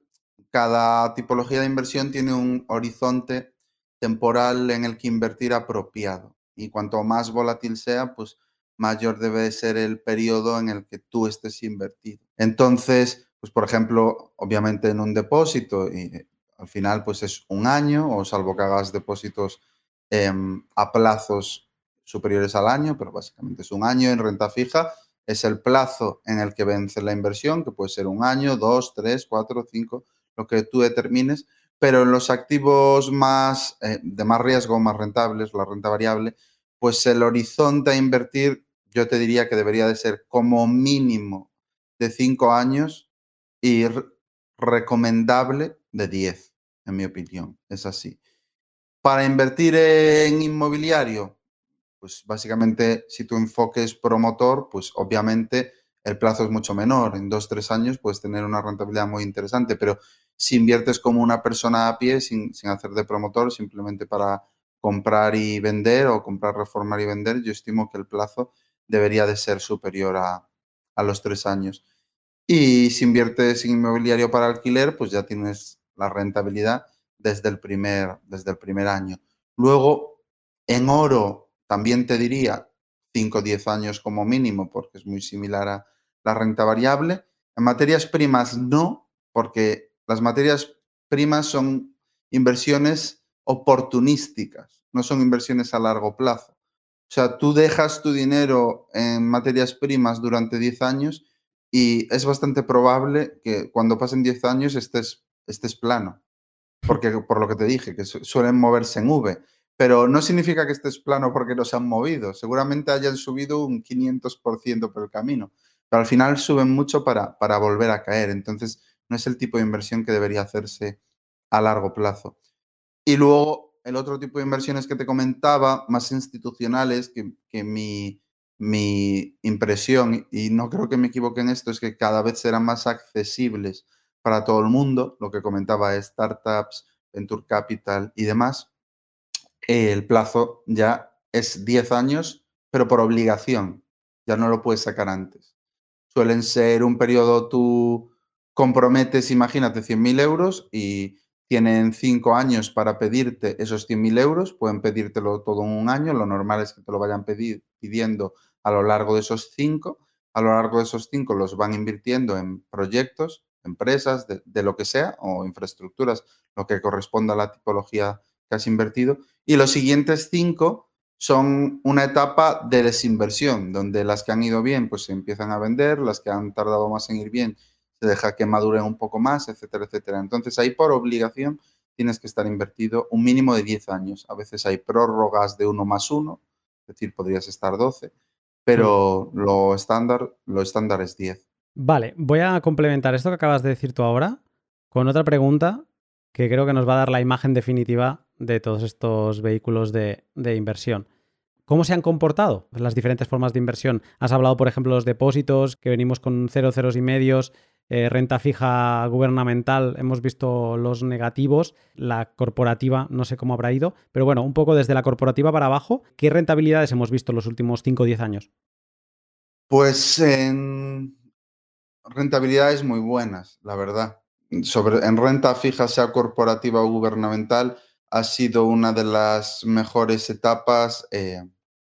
cada tipología de inversión tiene un horizonte temporal en el que invertir apropiado y cuanto más volátil sea, pues mayor debe ser el periodo en el que tú estés invertido. Entonces, pues por ejemplo, obviamente en un depósito y al final pues es un año o salvo que hagas depósitos em, a plazos superiores al año, pero básicamente es un año en renta fija, es el plazo en el que vence la inversión, que puede ser un año, dos, tres, cuatro, cinco, lo que tú determines, pero en los activos más eh, de más riesgo, más rentables, la renta variable, pues el horizonte a invertir yo te diría que debería de ser como mínimo de cinco años y recomendable de 10, en mi opinión. Es así. Para invertir en inmobiliario, pues básicamente si tu enfoque es promotor, pues obviamente el plazo es mucho menor. En dos, tres años puedes tener una rentabilidad muy interesante, pero si inviertes como una persona a pie, sin, sin hacer de promotor, simplemente para comprar y vender o comprar, reformar y vender, yo estimo que el plazo debería de ser superior a, a los tres años. Y si inviertes en inmobiliario para alquiler, pues ya tienes la rentabilidad desde el primer, desde el primer año. Luego, en oro, también te diría 5 o 10 años como mínimo, porque es muy similar a la renta variable. En materias primas, no, porque las materias primas son inversiones oportunísticas, no son inversiones a largo plazo. O sea, tú dejas tu dinero en materias primas durante 10 años y es bastante probable que cuando pasen 10 años estés, estés plano. Porque, por lo que te dije, que suelen moverse en V. Pero no significa que estés plano porque no se han movido. Seguramente hayan subido un 500% por el camino. Pero al final suben mucho para, para volver a caer. Entonces, no es el tipo de inversión que debería hacerse a largo plazo. Y luego, el otro tipo de inversiones que te comentaba, más institucionales, que, mi, mi, impresión, y no creo que me equivoque en esto, es que cada vez serán más accesibles para todo el mundo, lo que comentaba, startups, venture capital y demás. El plazo ya es 10 años, pero por obligación, ya no lo puedes sacar antes. Suelen ser un periodo, tú comprometes, imagínate, 100.000 euros y tienen cinco años para pedirte esos 100.000 euros, pueden pedírtelo todo en un año, lo normal es que te lo vayan pidiendo a lo largo de esos cinco, a lo largo de esos cinco los van invirtiendo en proyectos, empresas, de, lo que sea, o infraestructuras, lo que corresponda a la tipología que has invertido, y los siguientes cinco son una etapa de desinversión, donde las que han ido bien pues se empiezan a vender, las que han tardado más en ir bien deja que maduren un poco más, etcétera, etcétera. Entonces ahí por obligación tienes que estar invertido un mínimo de 10 años. A veces hay prórrogas de uno más uno, es decir, podrías estar 12, pero mm. lo estándar, lo estándar es 10. Vale, voy a complementar esto que acabas de decir tú ahora con otra pregunta que creo que nos va a dar la imagen definitiva de todos estos vehículos de, de inversión. ¿Cómo se han comportado las diferentes formas de inversión? Has hablado, por ejemplo, de los depósitos, que venimos con cero, ceros y medios, eh, renta fija gubernamental hemos visto los negativos, la corporativa no sé cómo habrá ido, pero bueno, un poco desde la corporativa para abajo, ¿qué rentabilidades hemos visto en los últimos 5 o 10 años? Pues en rentabilidades muy buenas, la verdad. Sobre, en renta fija, sea corporativa o gubernamental, ha sido una de las mejores etapas eh,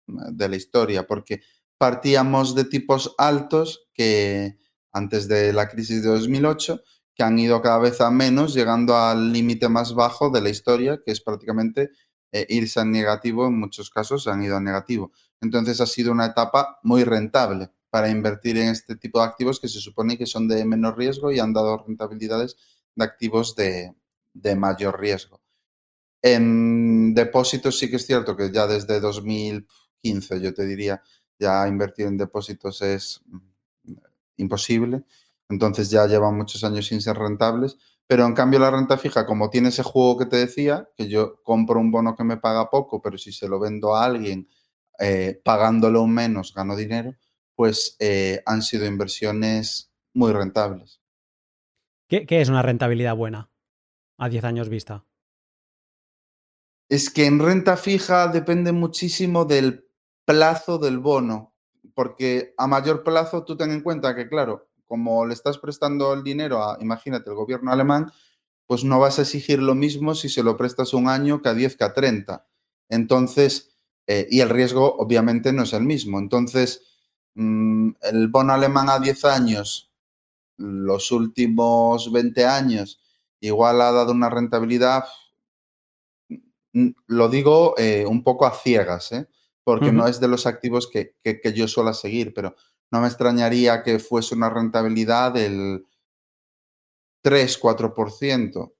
de la historia, porque partíamos de tipos altos que antes de la crisis de 2008, que han ido cada vez a menos, llegando al límite más bajo de la historia, que es prácticamente eh, irse a negativo, en muchos casos han ido a negativo. Entonces ha sido una etapa muy rentable para invertir en este tipo de activos que se supone que son de menor riesgo y han dado rentabilidades de activos de, de mayor riesgo. En depósitos sí que es cierto que ya desde 2015, yo te diría, ya invertir en depósitos es imposible. Entonces ya llevan muchos años sin ser rentables. Pero en cambio la renta fija, como tiene ese juego que te decía, que yo compro un bono que me paga poco, pero si se lo vendo a alguien eh, pagándolo menos, gano dinero, pues eh, han sido inversiones muy rentables. ¿Qué, ¿Qué, es una rentabilidad buena a 10 años vista? Es que en renta fija depende muchísimo del plazo del bono porque a mayor plazo tú ten en cuenta que, claro, como le estás prestando el dinero a, imagínate, el gobierno alemán, pues no vas a exigir lo mismo si se lo prestas un año que a 10, que a 30. Entonces, eh, y el riesgo obviamente no es el mismo. Entonces, mm, el bono alemán a 10 años los últimos 20 años igual ha dado una rentabilidad, lo digo eh, un poco a ciegas, ¿eh? Porque no es de los activos que, que, yo suelo seguir, pero no me extrañaría que fuese una rentabilidad del 3-4%.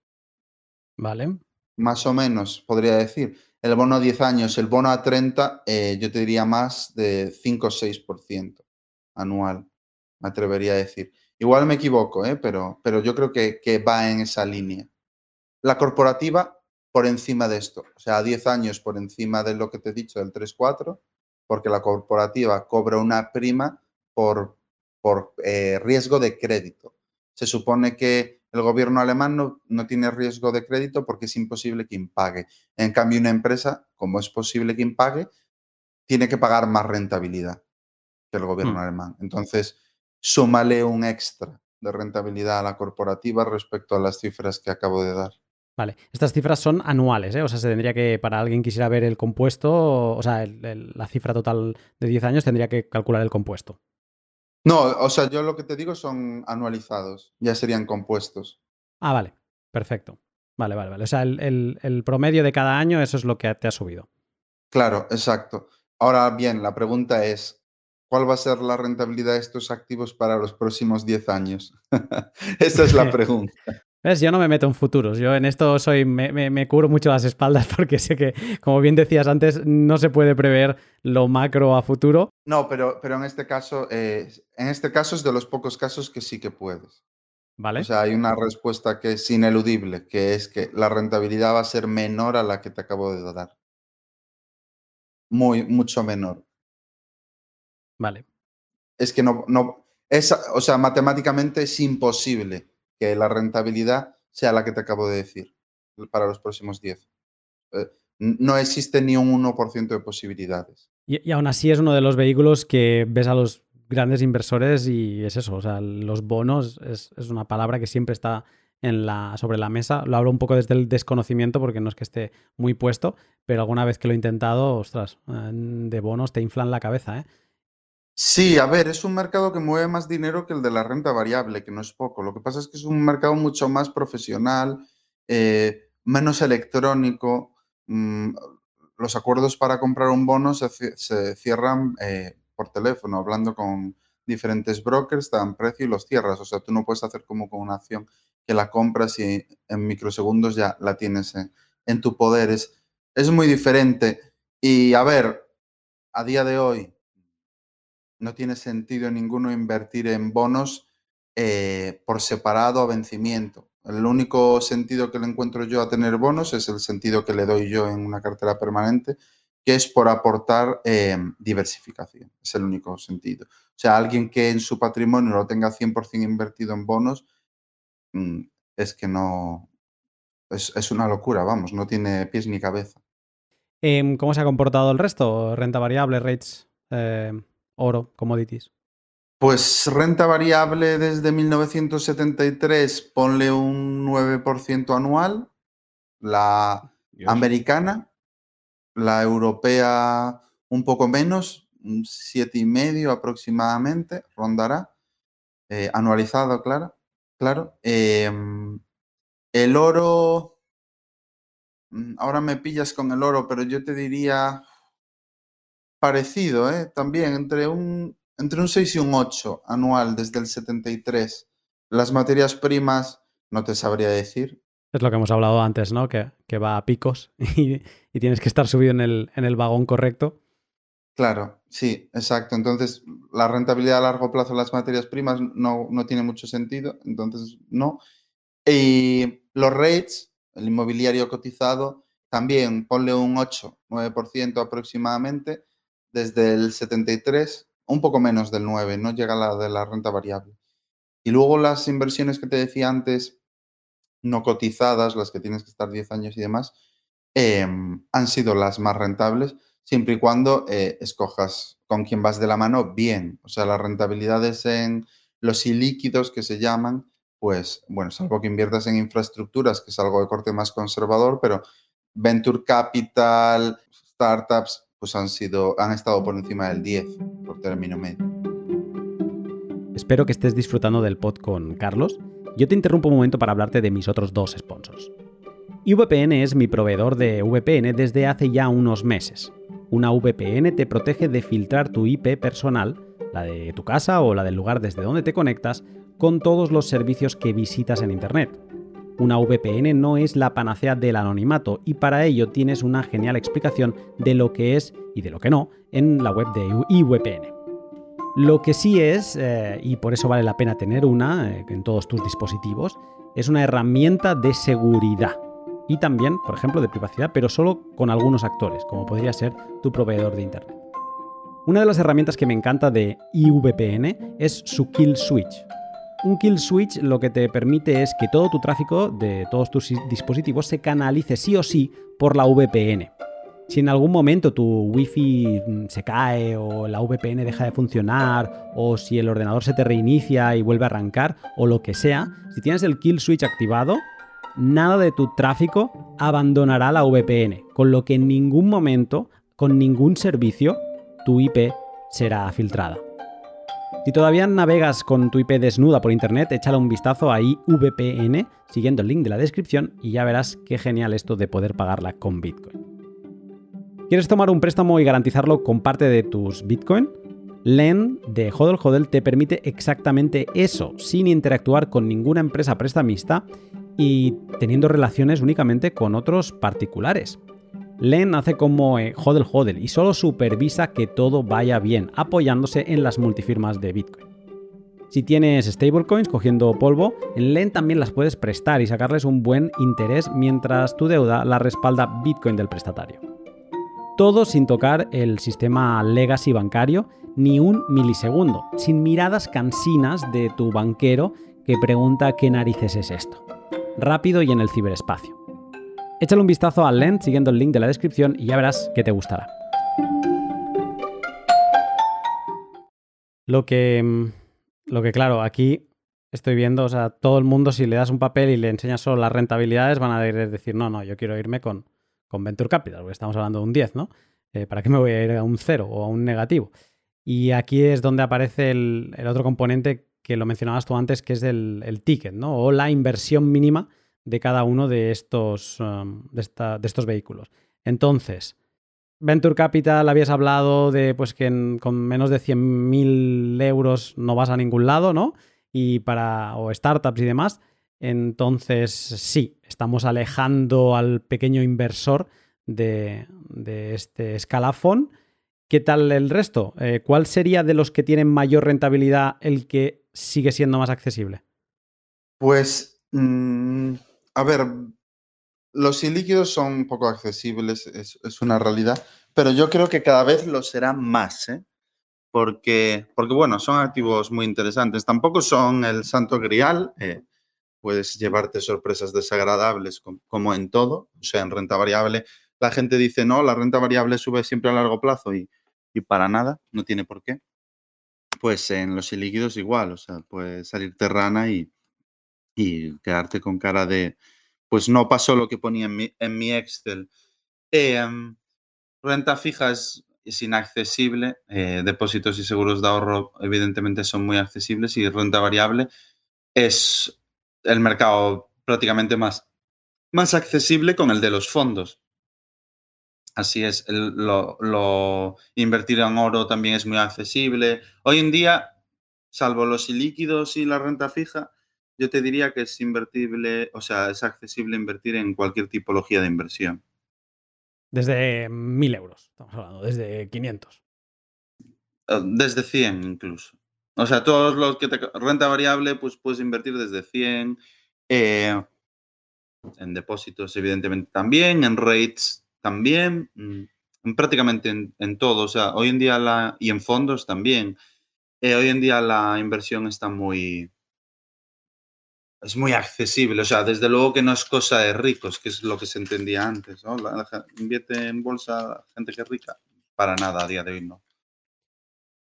Vale. Más o menos, podría decir. El bono a 10 años, el bono a 30, eh, yo te diría más de 5 o 6% anual, me atrevería a decir. Igual me equivoco, ¿eh? pero, pero yo creo que, que va en esa línea. La corporativa por encima de esto, o sea, a 10 años por encima de lo que te he dicho del 3-4, porque la corporativa cobra una prima por, por eh, riesgo de crédito. Se supone que el gobierno alemán no, no, tiene riesgo de crédito porque es imposible que impague. En cambio, una empresa, como es posible que impague, tiene que pagar más rentabilidad que el gobierno mm. alemán. Entonces, súmale un extra de rentabilidad a la corporativa respecto a las cifras que acabo de dar. Vale, estas cifras son anuales, ¿eh? O sea, se tendría que, para alguien quisiera ver el compuesto, o sea, la cifra total de 10 años tendría que calcular el compuesto. No, o sea, yo lo que te digo son anualizados, ya serían compuestos. Ah, vale, perfecto. Vale, vale, vale. O sea, el, el promedio de cada año, eso es lo que te ha subido. Claro, exacto. Ahora bien, la pregunta es, ¿cuál va a ser la rentabilidad de estos activos para los próximos 10 años? Esa es la pregunta. Yo no me meto en futuros. Yo en esto soy, me, cubro mucho las espaldas porque sé que, como bien decías antes, no se puede prever lo macro a futuro. No, pero, pero en este caso, eh, en este caso es de los pocos casos que sí que puedes. ¿Vale? O sea, hay una respuesta que es ineludible, que es que la rentabilidad va a ser menor a la que te acabo de dar. Muy, mucho menor. Vale. Es que no, no, es, o sea, matemáticamente es imposible que la rentabilidad sea la que te acabo de decir para los próximos 10. Eh, no existe ni un 1% de posibilidades. Y, aún así es uno de los vehículos que ves a los grandes inversores y es eso, o sea, los bonos es, una palabra que siempre está en la, sobre la mesa. Lo hablo un poco desde el desconocimiento porque no es que esté muy puesto, pero alguna vez que lo he intentado, ostras, eh, de bonos te inflan la cabeza, ¿eh? Sí, a ver, es un mercado que mueve más dinero que el de la renta variable, que no es poco. Lo que pasa es que es un mercado mucho más profesional, eh, menos electrónico. Mm, los acuerdos para comprar un bono se, cierran eh, por teléfono, hablando con diferentes brokers, te dan precio y los cierras. O sea, tú no puedes hacer como con una acción que la compras y en microsegundos ya la tienes en, tu poder. es muy diferente. Y a ver, a día de hoy, no tiene sentido ninguno invertir en bonos eh, por separado a vencimiento. El único sentido que le encuentro yo a tener bonos es el sentido que le doy yo en una cartera permanente, que es por aportar em, diversificación. Es el único sentido. O sea, alguien que en su patrimonio lo tenga 100% invertido en bonos, mm, es que no... Es, una locura, vamos, no tiene pies ni cabeza. Em, ¿Cómo se ha comportado el resto? Renta variable, rates. Eh, oro, commodities? Pues renta variable desde 1973, ponle un 9% anual. La americana, la europea un poco menos, un 7,5 aproximadamente, rondará. Eh, anualizado, claro. claro. Em, el oro, mm, ahora me pillas con el oro, pero yo te diría parecido, ¿eh? También entre un, entre un 6 y un 8 anual desde el 73. Las materias primas, no te sabría decir. Es lo que hemos hablado antes, ¿no? Que, que va a picos y, tienes que estar subido en el, en el vagón correcto. Claro, sí, exacto. Entonces, la rentabilidad a largo plazo de las materias primas no, no tiene mucho sentido, entonces no. Y los rates, el inmobiliario cotizado, también ponle un 8, 9% aproximadamente desde el 73, un poco menos del 9, no llega a la de la renta variable. Y luego las inversiones que te decía antes, no cotizadas, las que tienes que estar 10 años y demás, em, han sido las más rentables, siempre y cuando eh, escojas con quien vas de la mano bien. O sea, las rentabilidades en los ilíquidos que se llaman, pues bueno, salvo que inviertas en infraestructuras, que es algo de corte más conservador, pero venture capital, startups, pues han, sido, han estado por encima del 10 por término medio. Espero que estés disfrutando del pod con Carlos. Yo te interrumpo un momento para hablarte de mis otros dos sponsors. VPN es mi proveedor de VPN desde hace ya unos meses. Una VPN te protege de filtrar tu IP personal, la de tu casa o la del lugar desde donde te conectas, con todos los servicios que visitas en Internet. Una VPN no es la panacea del anonimato y para ello tienes una genial explicación de lo que es y de lo que no en la web de IVPN. Lo que sí es, eh, y por eso vale la pena tener una eh, en todos tus dispositivos, es una herramienta de seguridad y también, por ejemplo, de privacidad, pero solo con algunos actores, como podría ser tu proveedor de Internet. Una de las herramientas que me encanta de IVPN es su Kill Switch, un kill switch lo que te permite es que todo tu tráfico de todos tus dispositivos se canalice sí o sí por la VPN. Si en algún momento tu wifi mm, se cae o la VPN deja de funcionar o si el ordenador se te reinicia y vuelve a arrancar o lo que sea, si tienes el kill switch activado, nada de tu tráfico abandonará la VPN, con lo que en ningún momento, con ningún servicio, tu IP será filtrada. Si todavía navegas con tu IP desnuda por internet, échale un vistazo a IVPN siguiendo el link de la descripción y ya verás qué genial esto de poder pagarla con Bitcoin. ¿Quieres tomar un préstamo y garantizarlo con parte de tus Bitcoin? LEN de Hodel Hodel te permite exactamente eso, sin interactuar con ninguna empresa prestamista y teniendo relaciones únicamente con otros particulares. Len hace como eh, Hodel y solo supervisa que todo vaya bien, apoyándose en las multifirmas de Bitcoin. Si tienes stablecoins cogiendo polvo, en Len también las puedes prestar y sacarles un buen interés mientras tu deuda la respalda Bitcoin del prestatario. Todo sin tocar el sistema legacy bancario ni un milisegundo, sin miradas cansinas de tu banquero que pregunta qué narices es esto. Rápido y en el ciberespacio. Échale un vistazo al Lend siguiendo el link de la descripción y ya verás que te gustará. Lo que, mm, lo que claro, aquí estoy viendo, o sea, todo el mundo si le das un papel y le enseñas solo las rentabilidades van a decir, no, no, yo quiero irme con, con Venture Capital, porque estamos hablando de un 10, ¿no? Eh, ¿Para qué me voy a ir a un 0 o a un negativo? Y aquí es donde aparece el, otro componente que lo mencionabas tú antes, que es el, el ticket, ¿no? O la inversión mínima de cada uno de estos, um, de, estos vehículos. Entonces, Venture Capital habías hablado de pues que con menos de 100.000 euros no vas a ningún lado, ¿no? Y para, o startups y demás. Entonces, sí, estamos alejando al pequeño inversor de, este escalafón. ¿Qué tal el resto? Eh, ¿Cuál sería de los que tienen mayor rentabilidad el que sigue siendo más accesible? Pues mm, a ver, los ilíquidos son poco accesibles, es, una realidad, pero yo creo que cada vez lo serán más, ¿eh? Porque, porque, bueno, son activos muy interesantes. Tampoco son el santo grial, eh, puedes llevarte sorpresas desagradables como en todo, o sea, en renta variable. La gente dice, no, la renta variable sube siempre a largo plazo y, y para nada, no tiene por qué. Pues en los ilíquidos igual, o sea, puedes salirte rana y, y quedarte con cara de, pues no pasó lo que ponía en mi, en mi Excel. Em, renta fija es, inaccesible, eh, depósitos y seguros de ahorro evidentemente son muy accesibles y renta variable es el mercado prácticamente más, más accesible con el de los fondos. Así es, lo, lo, invertir en oro también es muy accesible. Hoy en día, salvo los ilíquidos y la renta fija, yo te diría que es invertible, o sea, es accesible invertir en cualquier tipología de inversión. Desde 1.000 euros, estamos hablando, desde 500. Eh, desde 100 incluso. O sea, todos los que te renta variable, pues puedes invertir desde 100. Eh, en depósitos, evidentemente, también. En rates, también. Mm, prácticamente en, todo. O sea, hoy en día la. Y en fondos también. Eh, hoy en día la inversión está muy es muy accesible. O sea, desde luego que no es cosa de ricos, que es lo que se entendía antes. ¿no? invierte en bolsa gente que es rica. Para nada, a día de hoy no.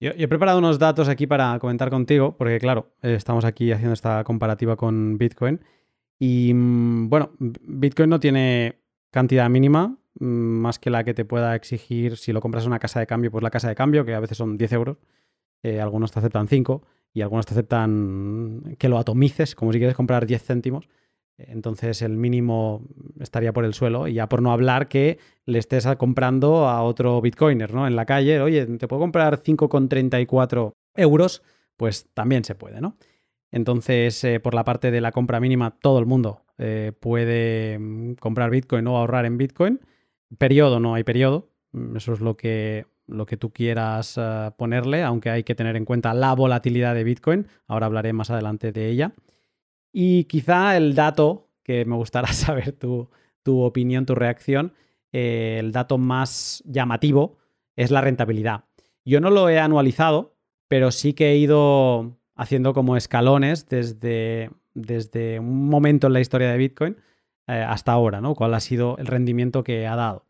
Yo, he preparado unos datos aquí para comentar contigo, porque claro, eh, estamos aquí haciendo esta comparativa con Bitcoin. Y mm, bueno, Bitcoin no tiene cantidad mínima, mm, más que la que te pueda exigir si lo compras en una casa de cambio, pues la casa de cambio, que a veces son 10 euros, eh, algunos te aceptan 5 y algunos te aceptan que lo atomices, como si quieres comprar 10 céntimos. Entonces el mínimo estaría por el suelo y ya por no hablar que le estés comprando a otro bitcoiner, ¿no? En la calle, oye, te puedo comprar 5,34 euros, pues también se puede, ¿no? Entonces, eh, por la parte de la compra mínima, todo el mundo eh, puede mm, comprar Bitcoin o ahorrar en Bitcoin. Periodo, no hay periodo. Mm, eso es lo que, lo que tú quieras eh, ponerle, aunque hay que tener en cuenta la volatilidad de Bitcoin. Ahora hablaré más adelante de ella. Y quizá el dato, que me gustaría saber tu, tu opinión, tu reacción, el dato más llamativo es la rentabilidad. Yo no lo he anualizado, pero sí que he ido haciendo como escalones desde, desde un momento en la historia de Bitcoin eh, hasta ahora, ¿no? ¿Cuál ha sido el rendimiento que ha dado?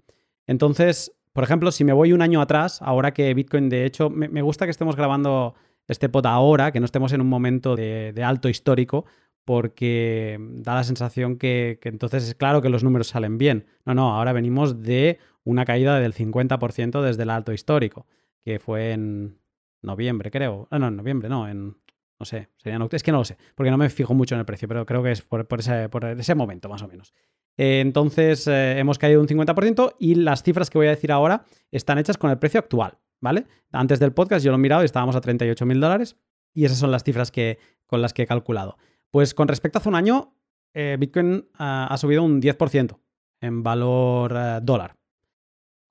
Entonces, por ejemplo, si me voy un año atrás, ahora que Bitcoin, de hecho, me, gusta que estemos grabando este pod ahora, que no estemos en un momento de, alto histórico, porque da la sensación que, entonces es claro que los números salen bien. No, no, ahora venimos de una caída del 50% desde el alto histórico, que fue en noviembre, creo. Ah, no, en noviembre, no, en no sé, sería es que no lo sé, porque no me fijo mucho en el precio, pero creo que es por, ese, momento más o menos. Eh, entonces eh, hemos caído un 50% y las cifras que voy a decir ahora están hechas con el precio actual, ¿vale? Antes del podcast yo lo he mirado y estábamos a 38 mil dólares y esas son las cifras que, con las que he calculado. Pues con respecto a hace un año, eh, Bitcoin ha subido un 10% en valor dólar.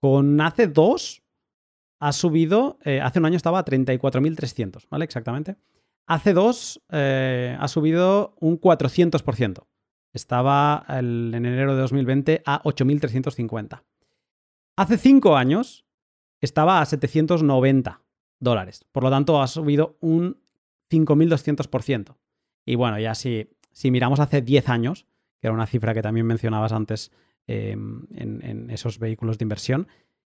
Con hace dos ha subido, hace un año estaba a 34.300, ¿vale? Exactamente. Hace dos ha subido un 400%. Estaba en enero de 2020 a 8.350. Hace cinco años estaba a 790 dólares. Por lo tanto, ha subido un 5.200%. Y bueno, ya si, si miramos hace 10 años, que era una cifra que también mencionabas antes em, en, esos vehículos de inversión,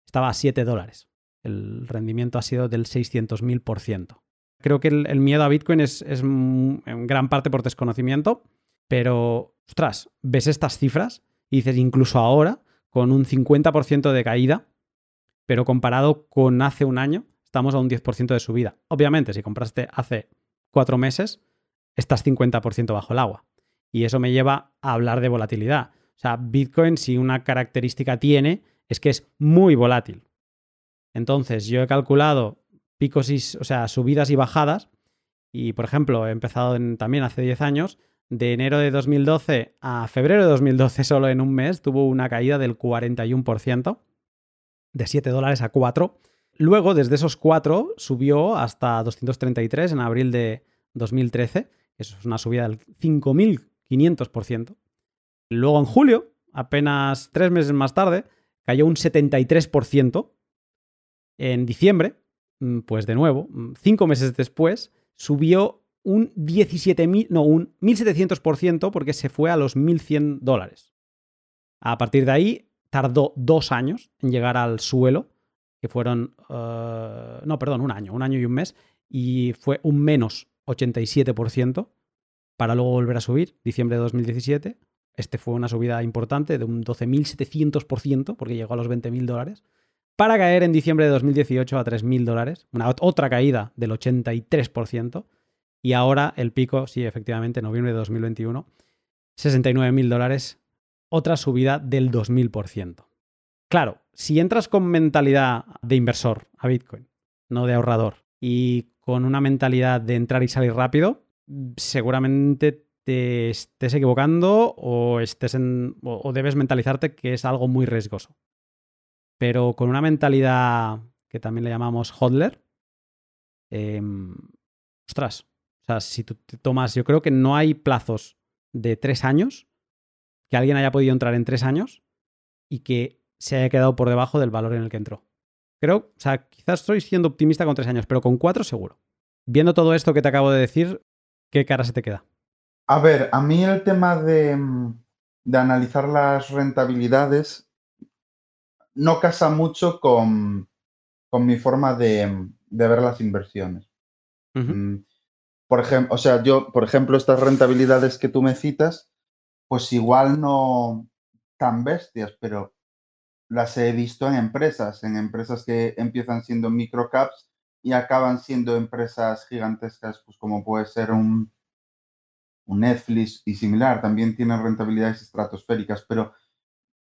estaba a 7 dólares. El rendimiento ha sido del 600.000%. Creo que el, miedo a Bitcoin es, en gran parte por desconocimiento, pero, ostras, ves estas cifras y dices, incluso ahora, con un 50% de caída, pero comparado con hace un año, estamos a un 10% de subida. Obviamente, si compraste hace cuatro meses, estás 50% bajo el agua. Y eso me lleva a hablar de volatilidad. O sea, Bitcoin, si una característica tiene, es que es muy volátil. Entonces, yo he calculado picos y, o sea, subidas y bajadas. Y, por ejemplo, he empezado también hace 10 años. De enero de 2012 a febrero de 2012, solo en un mes, tuvo una caída del 41%, de 7 dólares a 4. Luego, desde esos 4, subió hasta 233 en abril de 2013. Eso es una subida del 5.500%. Luego, en julio, apenas tres meses más tarde, cayó un 73%. En diciembre, Mm, pues de nuevo, mm, cinco meses después, subió un 17.000, no, un 1.700% porque se fue a los 1.100 dólares. A partir de ahí, tardó dos años en llegar al suelo, que fueron, eh, no, perdón, un año, un año y un mes, y fue un menos 87% para luego volver a subir, diciembre de 2017. Este fue una subida importante de un 12.700% porque llegó a los 20.000 dólares para caer en diciembre de 2018 a 3.000 dólares, una otra caída del 83%, y ahora el pico, sí, efectivamente, noviembre de 2021, 69.000 dólares, otra subida del 2.000%. Claro, si entras con mentalidad de inversor a Bitcoin, no de ahorrador, y con una mentalidad de entrar y salir rápido, seguramente te estés equivocando o, estés en, o debes mentalizarte que es algo muy riesgoso pero con una mentalidad que también le llamamos hodler, em, ostras, o sea, si tú te tomas, yo creo que no hay plazos de tres años que alguien haya podido entrar en tres años y que se haya quedado por debajo del valor en el que entró. Creo, o sea, quizás estoy siendo optimista con tres años, pero con cuatro seguro. Viendo todo esto que te acabo de decir, ¿qué cara se te queda? A ver, a mí el tema de, de analizar las rentabilidades no casa mucho con, mi forma de, ver las inversiones. Mm, por ejemplo, o sea, yo, por ejemplo, estas rentabilidades que tú me citas, pues igual no tan bestias, pero las he visto en empresas, en empresas que empiezan siendo microcaps y acaban siendo empresas gigantescas, pues como puede ser un, un Netflix y similar, también tienen rentabilidades estratosféricas, pero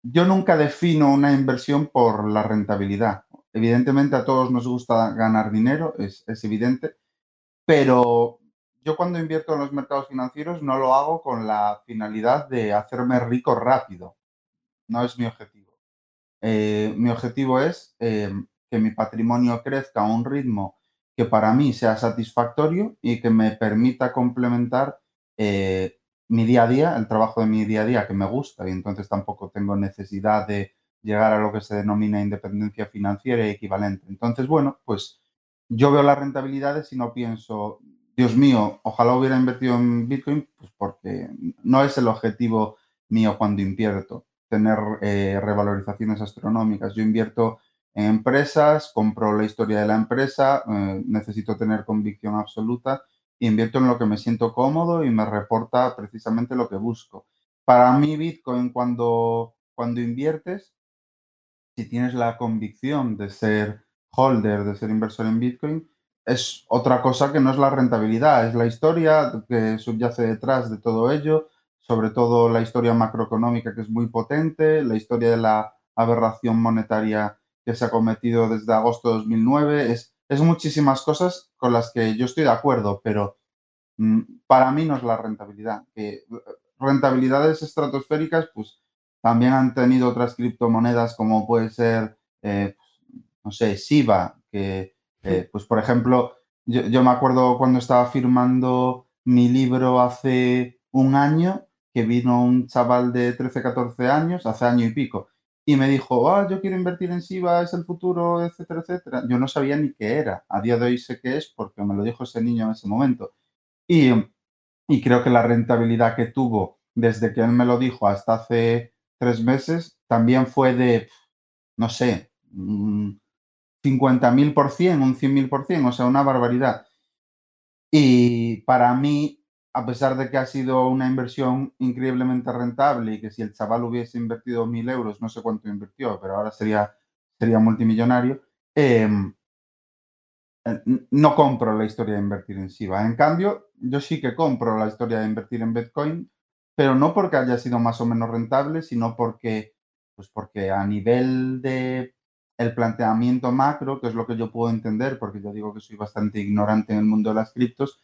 yo nunca defino una inversión por la rentabilidad. Evidentemente a todos nos gusta ganar dinero, es, es evidente, pero yo cuando invierto en los mercados financieros no lo hago con la finalidad de hacerme rico rápido. No es mi objetivo. Eh, mi objetivo es eh, que mi patrimonio crezca a un ritmo que para mí sea satisfactorio y que me permita complementar eh, mi día a día, el trabajo de mi día a día que me gusta y entonces tampoco tengo necesidad de llegar a lo que se denomina independencia financiera y equivalente. Entonces, bueno, pues yo veo las rentabilidades y no pienso, Dios mío, ojalá hubiera invertido en Bitcoin, pues porque no es el objetivo mío cuando invierto, tener eh, revalorizaciones astronómicas. Yo invierto en empresas, compro la historia de la empresa, eh, necesito tener convicción absoluta, invierto en lo que me siento cómodo y me reporta precisamente lo que busco. Para mí, Bitcoin, cuando, cuando inviertes, si tienes la convicción de ser holder, de ser inversor en Bitcoin, es otra cosa que no es la rentabilidad, es la historia que subyace detrás de todo ello, sobre todo la historia macroeconómica que es muy potente, la historia de la aberración monetaria que se ha cometido desde agosto de 2009, es, es muchísimas cosas con las que yo estoy de acuerdo, pero mm, para mí no es la rentabilidad. Que rentabilidades estratosféricas, pues también han tenido otras criptomonedas como puede ser, eh, no sé, SIBA, que eh, pues por ejemplo, yo, me acuerdo cuando estaba firmando mi libro hace un año, que vino un chaval de 13, 14 años, hace año y pico, y me dijo, ah, yo quiero invertir en SIVA, es el futuro, etcétera, etcétera. Yo no sabía ni qué era. A día de hoy sé qué es porque me lo dijo ese niño en ese momento. Y, y creo que la rentabilidad que tuvo desde que él me lo dijo hasta hace tres meses también fue de, no sé, mm, 50.000 por cien, un 100.000 por cien, o sea, una barbaridad. Y para mí, a pesar de que ha sido una inversión increíblemente rentable y que si el chaval hubiese invertido 1.000 euros, no sé cuánto invirtió, pero ahora sería, sería multimillonario, em, eh, no compro la historia de invertir en SIVA. En cambio, yo sí que compro la historia de invertir en Bitcoin, pero no porque haya sido más o menos rentable, sino porque, pues porque a nivel de el planteamiento macro, que es lo que yo puedo entender, porque yo digo que soy bastante ignorante en el mundo de las criptos,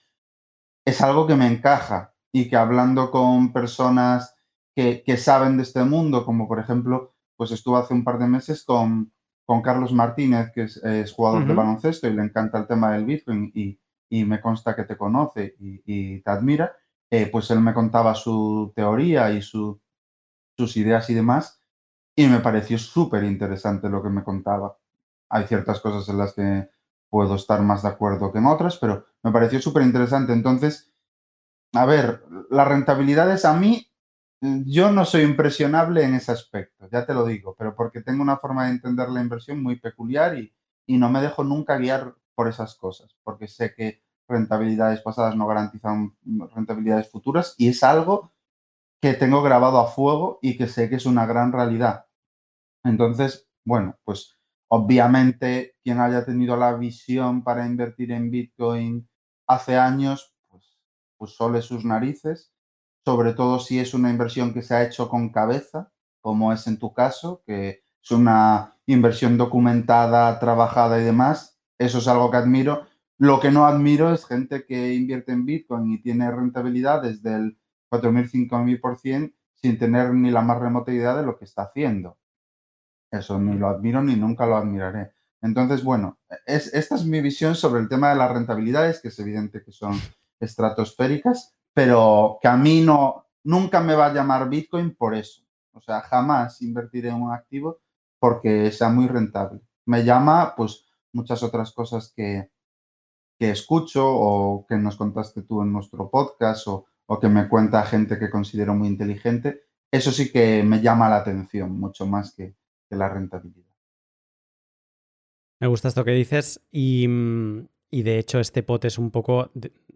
es algo que me encaja y que hablando con personas que, saben de este mundo, como por ejemplo, pues estuve hace un par de meses con, con Carlos Martínez, que es, jugador de baloncesto y le encanta el tema del Bitcoin y, me consta que te conoce y, te admira, eh, pues él me contaba su teoría y sus ideas y demás y me pareció súper interesante lo que me contaba. Hay ciertas cosas en las que puedo estar más de acuerdo que en otras, pero me pareció súper interesante. Entonces, a ver, las rentabilidades a mí, yo no soy impresionable en ese aspecto, ya te lo digo, pero porque tengo una forma de entender la inversión muy peculiar y, y no me dejo nunca guiar por esas cosas, porque sé que rentabilidades pasadas no garantizan rentabilidades futuras y es algo que tengo grabado a fuego y que sé que es una gran realidad. Entonces, bueno, pues obviamente quien haya tenido la visión para invertir en Bitcoin hace años, pues, pues sole sus narices, sobre todo si es una inversión que se ha hecho con cabeza, como es en tu caso, que es una inversión documentada, trabajada y demás. Eso es algo que admiro. Lo que no admiro es gente que invierte en Bitcoin y tiene rentabilidades del 4.000, 5.000% sin tener ni la más remota idea de lo que está haciendo. Eso ni lo admiro ni nunca lo admiraré. Entonces, bueno, es, esta es mi visión sobre el tema de las rentabilidades, que es evidente que son estratosféricas, pero que a mí no, nunca me va a llamar Bitcoin por eso. O sea, jamás invertiré en un activo porque sea muy rentable. Me llama, pues, muchas otras cosas que, que escucho o que nos contaste tú en nuestro podcast o, o que me cuenta gente que considero muy inteligente. Eso sí que me llama la atención mucho más que, la rentabilidad. Me gusta esto que dices y, mm, de hecho este pot es un poco, o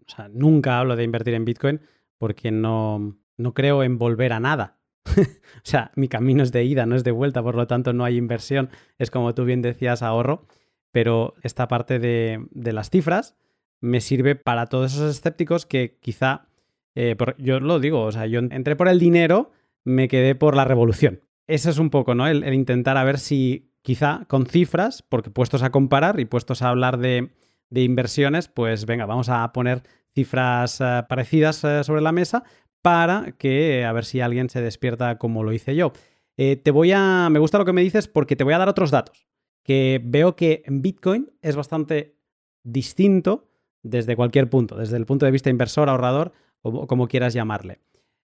sea, nunca hablo de invertir en Bitcoin porque no, no creo en volver a nada. o sea, mi camino es de ida, no es de vuelta, por lo tanto no hay inversión, es como tú bien decías, ahorro. pero esta parte de, las cifras me sirve para todos esos escépticos que quizá, eh, yo lo digo, o sea, yo entré por el dinero, me quedé por la revolución. Eso es un poco, ¿no? El, intentar a ver si quizá con cifras, porque puestos a comparar y puestos a hablar de, inversiones, pues venga, vamos a poner cifras eh, parecidas eh, sobre la mesa para que a ver si alguien se despierta como lo hice yo. Eh, te voy a. Me gusta lo que me dices porque te voy a dar otros datos. Que veo que en Bitcoin es bastante distinto desde cualquier punto, desde el punto de vista inversor, ahorrador o como quieras llamarle.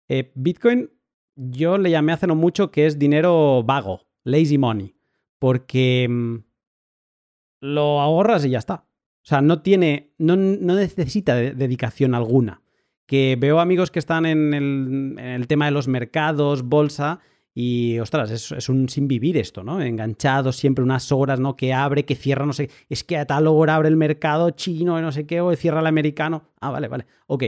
Eh, Bitcoin, yo le llamé hace no mucho que es dinero vago, lazy money, porque mm, lo ahorras y ya está. O sea, no tiene, no, necesita dedicación alguna. Que veo amigos que están en el tema de los mercados, bolsa, y, ostras, es, un sin vivir esto, ¿no? Enganchado siempre unas horas, ¿no? Que abre, que cierra, no sé. Es que a tal hora abre el mercado chino, no sé qué, o cierra el americano. Ah, vale, vale. Ok.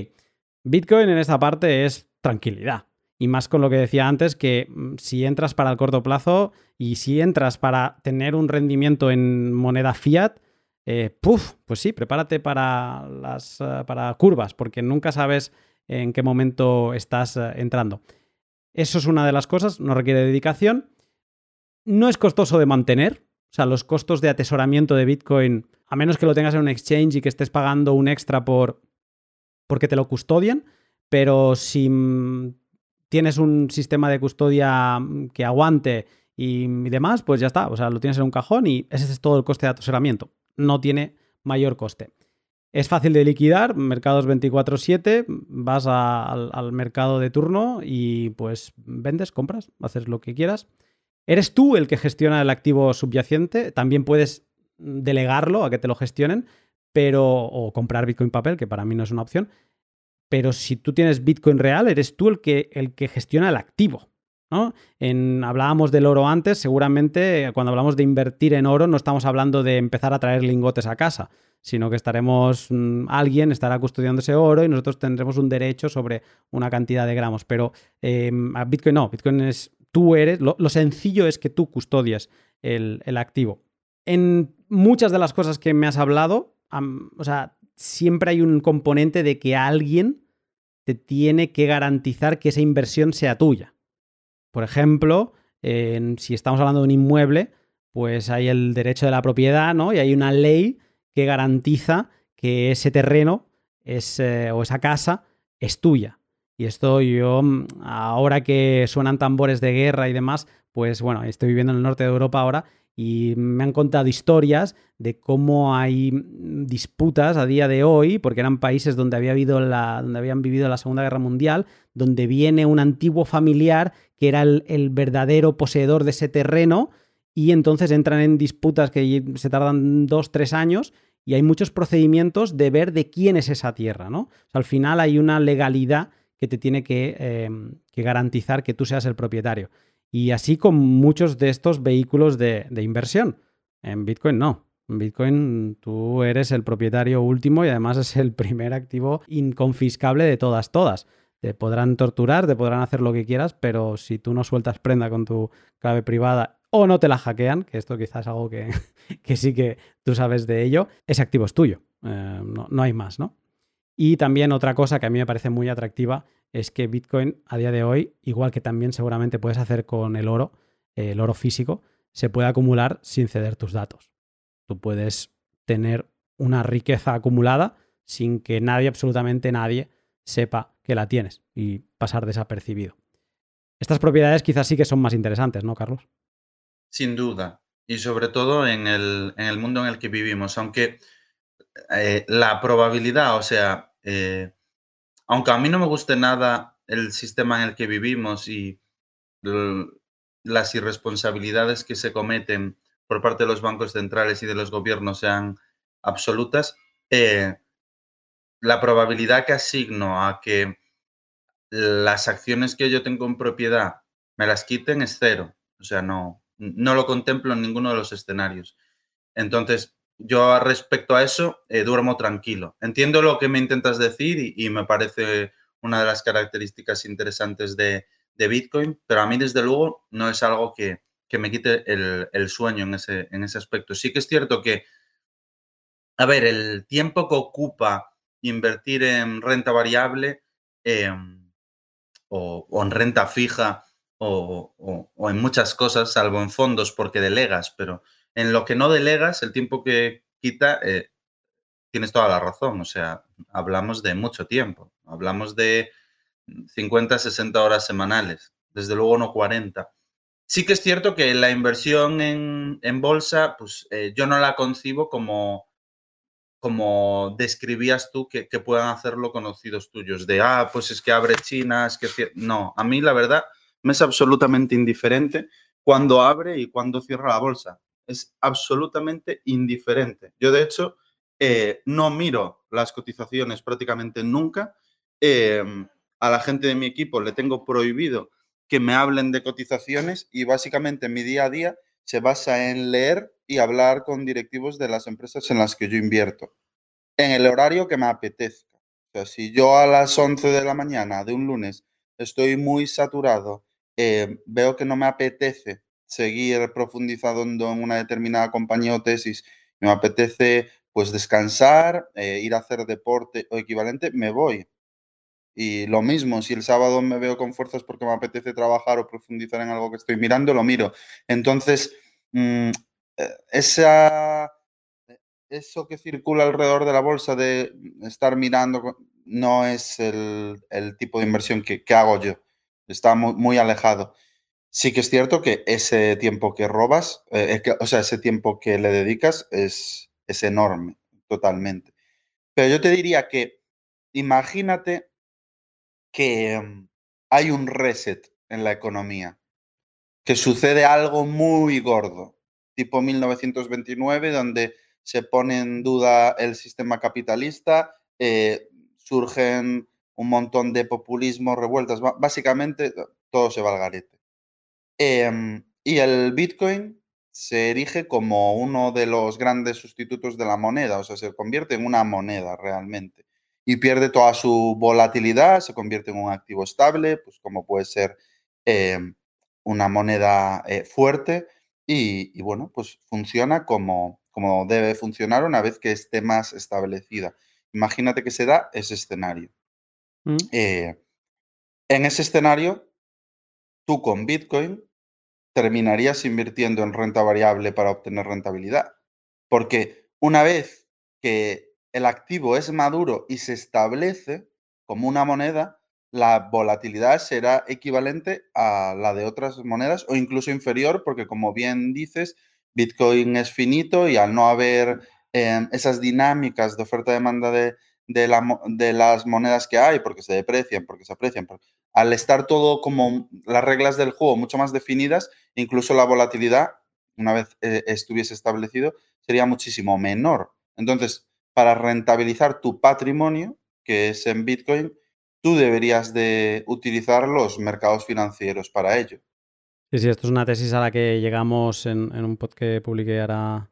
Bitcoin en esta parte es tranquilidad. Y más con lo que decía antes, que mm, si entras para el corto plazo y si entras para tener un rendimiento en moneda fiat, eh, puff, pues sí, prepárate para las eh, para curvas, porque nunca sabes en qué momento estás eh, entrando. Eso es una de las cosas, no requiere dedicación. No es costoso de mantener, o sea, los costos de atesoramiento de Bitcoin, a menos que lo tengas en un exchange y que estés pagando un extra por porque te lo custodian, pero si tienes un sistema de custodia mm, que aguante y, demás, pues ya está, o sea, lo tienes en un cajón y ese es todo el coste de atesoramiento. No tiene mayor coste. Es fácil de liquidar, mercados 24/7, vas al, mercado de turno y pues vendes, compras, haces lo que quieras. Eres tú el que gestiona el activo subyacente, también puedes delegarlo a que te lo gestionen, pero o comprar Bitcoin papel, que para mí no es una opción, pero si tú tienes Bitcoin real, eres tú el que, el que gestiona el activo. ¿no? En, hablábamos del oro antes, seguramente cuando hablamos de invertir en oro no estamos hablando de empezar a traer lingotes a casa sino que estaremos, mm, alguien estará custodiando ese oro y nosotros tendremos un derecho sobre una cantidad de gramos. Pero em, Bitcoin no, Bitcoin es, tú eres, lo, sencillo es que tú custodias el, activo. En muchas de las cosas que me has hablado, o sea, siempre hay un componente de que alguien te tiene que garantizar que esa inversión sea tuya. Por ejemplo, si estamos hablando de un inmueble, pues hay el derecho de la propiedad, ¿no? Y hay una ley que garantiza que ese terreno es, o esa casa es tuya. Y esto yo, mm, ahora que suenan tambores de guerra y demás, pues bueno, estoy viviendo en el norte de Europa ahora y me han contado historias de cómo hay mm, disputas a día de hoy, porque eran países donde, había habido la, donde habían vivido la Segunda Guerra Mundial, donde viene un antiguo familiar que era el, verdadero poseedor de ese terreno y entonces entran en disputas que se tardan dos, tres años y hay muchos procedimientos de ver de quién es esa tierra, ¿no? al final hay una legalidad que te tiene em, que, garantizar que tú seas el propietario. Y así con muchos de estos vehículos de, inversión. En Bitcoin no. En Bitcoin tú eres el propietario último y además es el primer activo inconfiscable de todas, todas. Te podrán torturar, te podrán hacer lo que quieras, pero si tú no sueltas prenda con tu clave privada o no te la hackean, que esto quizás es algo que, sí que tú sabes de ello, ese activo es tuyo. Eh, no, hay más, ¿no? Y también otra cosa que a mí me parece muy atractiva es que Bitcoin a día de hoy, igual que también seguramente puedes hacer con el oro, el oro físico, se puede acumular sin ceder tus datos. Tú puedes tener una riqueza acumulada sin que nadie, absolutamente nadie, sepa que la tienes y pasar desapercibido. Estas propiedades quizás sí que son más interesantes, ¿no, Carlos? Sin duda. Y sobre todo en el, en el mundo en el que vivimos. Aunque eh, la probabilidad, o sea, eh, aunque a mí no me guste nada el sistema en el que vivimos y las irresponsabilidades que se cometen por parte de los bancos centrales y de los gobiernos sean absolutas, eh, la probabilidad que asigno a que las acciones que yo tengo en propiedad me las quiten es cero. O sea, no, no lo contemplo en ninguno de los escenarios. Entonces, yo respecto a eso, eh, duermo tranquilo. Entiendo lo que me intentas decir y, me parece una de las características interesantes de, Bitcoin, pero a mí desde luego no es algo que, me quite el, sueño en ese, en ese aspecto. Sí que es cierto que a ver, el tiempo que ocupa invertir en renta variable em, o, en renta fija o, en muchas cosas, salvo en fondos porque delegas, pero en lo que no delegas, el tiempo que quita, eh, tienes toda la razón. O sea, hablamos de mucho tiempo. Hablamos de 50, 60 horas semanales. Desde luego no 40. Sí que es cierto que la inversión en, bolsa, pues eh, yo no la concibo como, como describías tú que, puedan hacerlo conocidos tuyos, de, ah, pues es que abre China, es que... No, a mí la verdad me es absolutamente indiferente cuando abre y cuando cierra la bolsa. Es absolutamente indiferente. Yo, de hecho, eh, no miro las cotizaciones prácticamente nunca. Em, a la gente de mi equipo le tengo prohibido que me hablen de cotizaciones y básicamente mi día a día se basa en leer y hablar con directivos de las empresas en las que yo invierto, en el horario que me apetezca. O sea, si yo a las 11 de la mañana de un lunes estoy muy saturado, eh, veo que no me apetece seguir profundizando en una determinada compañía o tesis, me apetece pues descansar, eh, ir a hacer deporte o equivalente, me voy. Y lo mismo, si el sábado me veo con fuerzas porque me apetece trabajar o profundizar en algo que estoy mirando, lo miro. Entonces, mm, eh, esa, e, eso que circula alrededor de la bolsa de estar mirando no es el, tipo de inversión que, hago yo. Está muy, alejado. Sí que es cierto que ese tiempo que robas, eh, o sea, ese tiempo que le dedicas es, es enorme, totalmente. Pero yo te diría que imagínate que mm, hay un reset en la economía, que sucede algo muy gordo, tipo 1929, donde se pone en duda el sistema capitalista, eh, surgen un montón de populismo, revueltas, básicamente todo se va al garete. Em, y el Bitcoin se erige como uno de los grandes sustitutos de la moneda, o sea, se convierte en una moneda realmente y pierde toda su volatilidad, se convierte en un activo estable, pues como puede ser em, una moneda eh, fuerte y, bueno, pues funciona como, como debe funcionar una vez que esté más establecida. Imagínate que se da ese escenario. Mm. Eh, en ese escenario, tú con Bitcoin terminarías invirtiendo en renta variable para obtener rentabilidad. Porque una vez que el activo es maduro y se establece como una moneda, la volatilidad será equivalente a la de otras monedas o incluso inferior, porque como bien dices, Bitcoin es finito y al no haber em, esas dinámicas de oferta-demanda de, de, las monedas que hay, porque se deprecian, porque se aprecian, al estar todo como las reglas del juego mucho más definidas, incluso la volatilidad, una vez eh, estuviese establecido, sería muchísimo menor. Entonces, para rentabilizar tu patrimonio, que es en Bitcoin, tú deberías de utilizar los mercados financieros para ello. Sí, sí, esto es una tesis a la que llegamos en, un podcast que publiqué ahora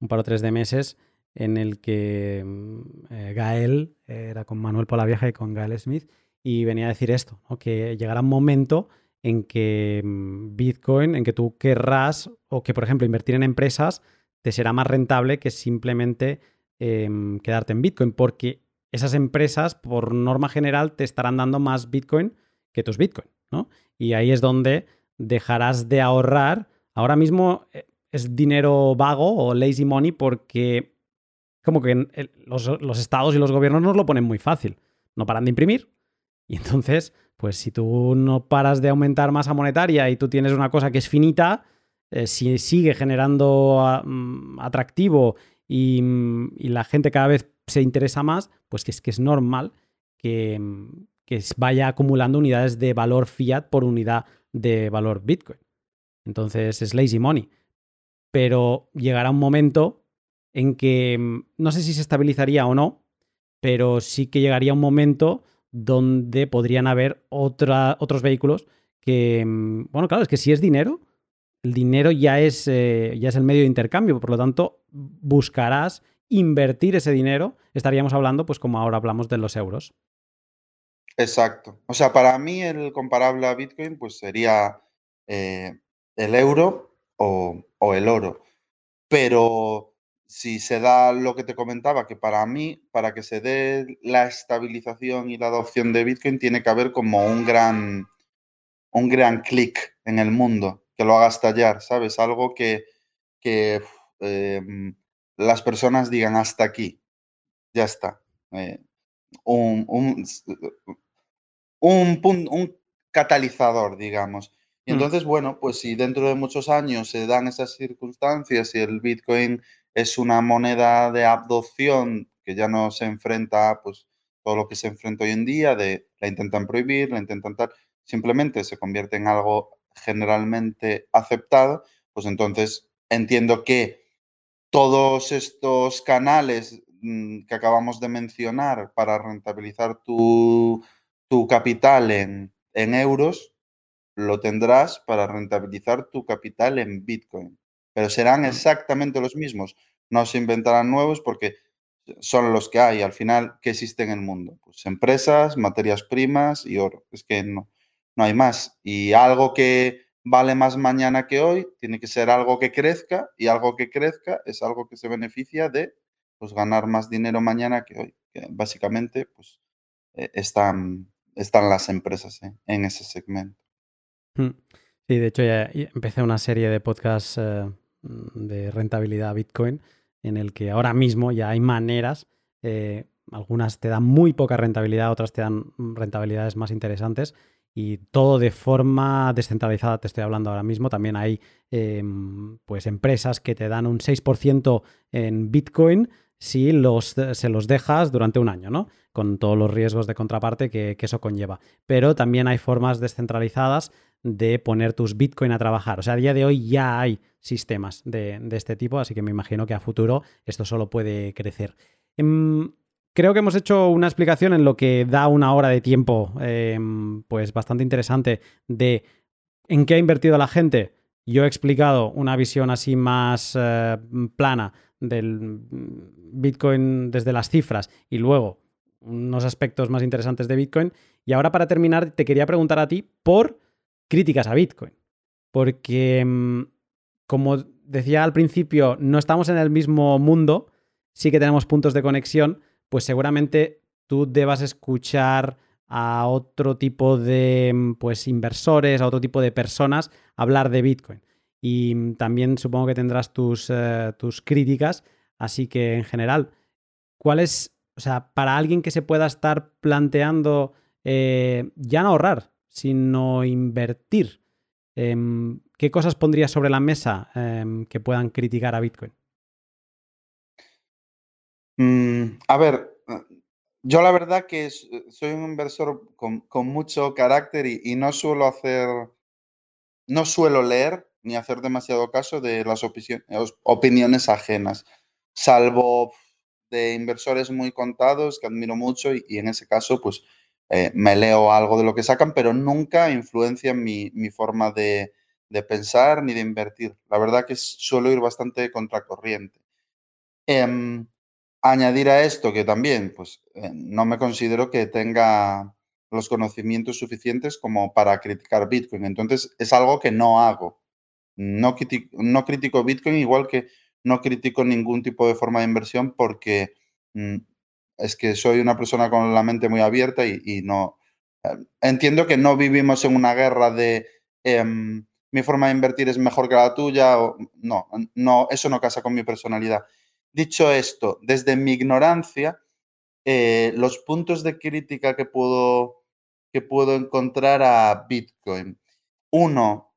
un par o tres de meses, en el que mm, eh, Gael, era con Manuel Polavieja y con Gael Smith, y venía a decir esto, que llegará un momento en que mm, Bitcoin, en que tú querrás, o que por ejemplo invertir en empresas, te será más rentable que simplemente Em, quedarte en Bitcoin, porque esas empresas, por norma general, te estarán dando más Bitcoin que tus Bitcoin, ¿no? Y ahí es donde dejarás de ahorrar. Ahora mismo eh, es dinero vago o lazy money porque como que los, los, estados y los gobiernos nos lo ponen muy fácil. No paran de imprimir. Y entonces, pues si tú no paras de aumentar masa monetaria y tú tienes una cosa que es finita, eh, si sigue generando ah, mm, atractivo Mm, y, la gente cada vez se interesa más, pues que es que es normal que, mm, que vaya acumulando unidades de valor fiat por unidad de valor Bitcoin. Entonces es lazy money. Pero llegará un momento en que no sé si se estabilizaría o no, pero sí que llegaría un momento donde podrían haber otros vehículos que, bueno, claro, es que si es dinero, el dinero ya es, eh, ya es el medio de intercambio, por lo tanto, buscarás invertir ese dinero. Estaríamos hablando, pues como ahora hablamos de los euros. Exacto. O sea, para mí el comparable a Bitcoin, pues sería eh, el euro o, el oro. Pero si se da lo que te comentaba, que para mí, para que se dé la estabilización y la adopción de Bitcoin, tiene que haber como un gran, un gran clic en el mundo que lo haga estallar, ¿sabes? Algo que, que em, las personas digan hasta aquí, ya está. Eh, un, un, un, un, catalizador, digamos. Y mm. entonces, bueno, pues si dentro de muchos años se dan esas circunstancias y el Bitcoin es una moneda de adopción que ya no se enfrenta a pues, todo lo que se enfrenta hoy en día, de la intentan prohibir, la intentan tal, simplemente se convierte en algo generalmente aceptado, pues entonces entiendo que todos estos canales mm, que acabamos de mencionar para rentabilizar tu, capital en, en euros, lo tendrás para rentabilizar tu capital en Bitcoin pero serán exactamente los mismos. No se inventarán nuevos porque son los que hay al final que existen en el mundo. Pues empresas, materias primas y oro. Es que no, no hay más. Y algo que vale más mañana que hoy tiene que ser algo que crezca y algo que crezca es algo que se beneficia de pues, ganar más dinero mañana que hoy. básicamente pues, eh, están, están las empresas ¿eh? en ese segmento. Hmm. Sí, de hecho ya empecé una serie de podcasts eh, Mm, de rentabilidad Bitcoin, en el que ahora mismo ya hay maneras, eh, algunas te dan muy poca rentabilidad, otras te dan rentabilidades más interesantes y todo de forma descentralizada, te estoy hablando ahora mismo. También hay em, pues empresas que te dan un 6% en Bitcoin si los, se los dejas durante un año, ¿no? Con todos los riesgos de contraparte que eso conlleva. Pero también hay formas descentralizadas de poner tus Bitcoin a trabajar. O sea, a día de hoy ya hay sistemas de, este tipo, así que me imagino que a futuro esto solo puede crecer. Em, creo que hemos hecho una explicación en lo que da una hora de tiempo, em, pues bastante interesante de en qué ha invertido la gente. Yo he explicado una visión así más eh, plana del Bitcoin desde las cifras y luego unos aspectos más interesantes de Bitcoin. Y ahora para terminar, te quería preguntar a ti por críticas a Bitcoin. Porque, mm, como decía al principio, no estamos en el mismo mundo, sí que tenemos puntos de conexión, pues seguramente tú debas escuchar a otro tipo de mm, pues, inversores, a otro tipo de personas hablar de Bitcoin. Y mm, también supongo que tendrás tus, eh, tus críticas. Así que en general, ¿cuál es, o sea, para alguien que se pueda estar planteando eh, ya no ahorrar, sino invertir. Em, ¿Qué cosas pondrías sobre la mesa em, que puedan criticar a Bitcoin? Mm, a ver, yo la verdad que soy un inversor con, mucho carácter y, no suelo hacer, no suelo leer ni hacer demasiado caso de las opiniones ajenas, salvo de inversores muy contados que admiro mucho y en ese caso, pues eh, me leo algo de lo que sacan, pero nunca influencia mi, mi forma de, de, pensar ni de invertir. La verdad que suelo ir bastante contracorriente. Em, añadir a esto que también, pues, eh, no me considero que tenga los conocimientos suficientes como para criticar Bitcoin. Entonces, es algo que no hago. No, no critico Bitcoin igual que no critico ningún tipo de forma de inversión porque mm, es que soy una persona con la mente muy abierta y, no... Eh, entiendo que no vivimos en una guerra de em, mi forma de invertir es mejor que la tuya. O, no, no, eso no casa con mi personalidad. Dicho esto, desde mi ignorancia, eh, los puntos de crítica que puedo, que puedo encontrar a Bitcoin. Uno,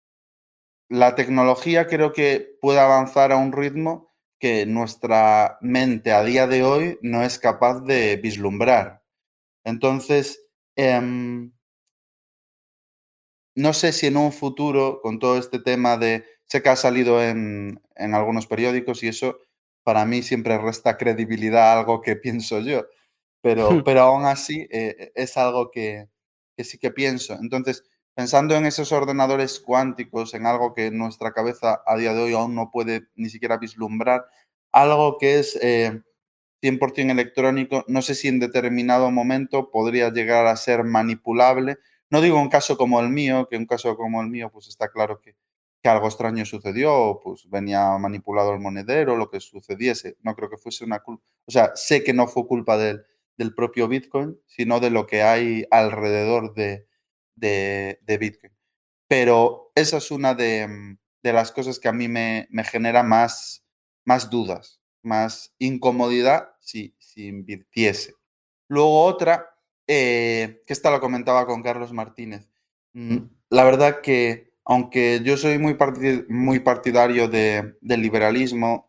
la tecnología creo que puede avanzar a un ritmo que nuestra mente a día de hoy no es capaz de vislumbrar. Entonces, em, no sé si en un futuro, con todo este tema de, sé que ha salido en, algunos periódicos y eso para mí siempre resta credibilidad a algo que pienso yo, pero, pero aún así eh, es algo que, que sí que pienso. Entonces, pensando en esos ordenadores cuánticos, en algo que nuestra cabeza a día de hoy aún no puede ni siquiera vislumbrar, algo que es 100% eh, electrónico, no sé si en determinado momento podría llegar a ser manipulable. No digo un caso como el mío, que un caso como el mío, pues está claro que, que algo extraño sucedió, pues venía manipulado el monedero, lo que sucediese. No creo que fuese una culpa. O sea, sé que no fue culpa del, del propio Bitcoin, sino de lo que hay alrededor de, de, de Bitcoin. Pero esa es una de, mm, de las cosas que a mí me, me, genera más, más dudas, más incomodidad si, si invirtiese. Luego otra, eh, que esta lo comentaba con Carlos Martínez. Mm, la verdad que, aunque yo soy muy, muy partidario de, del liberalismo,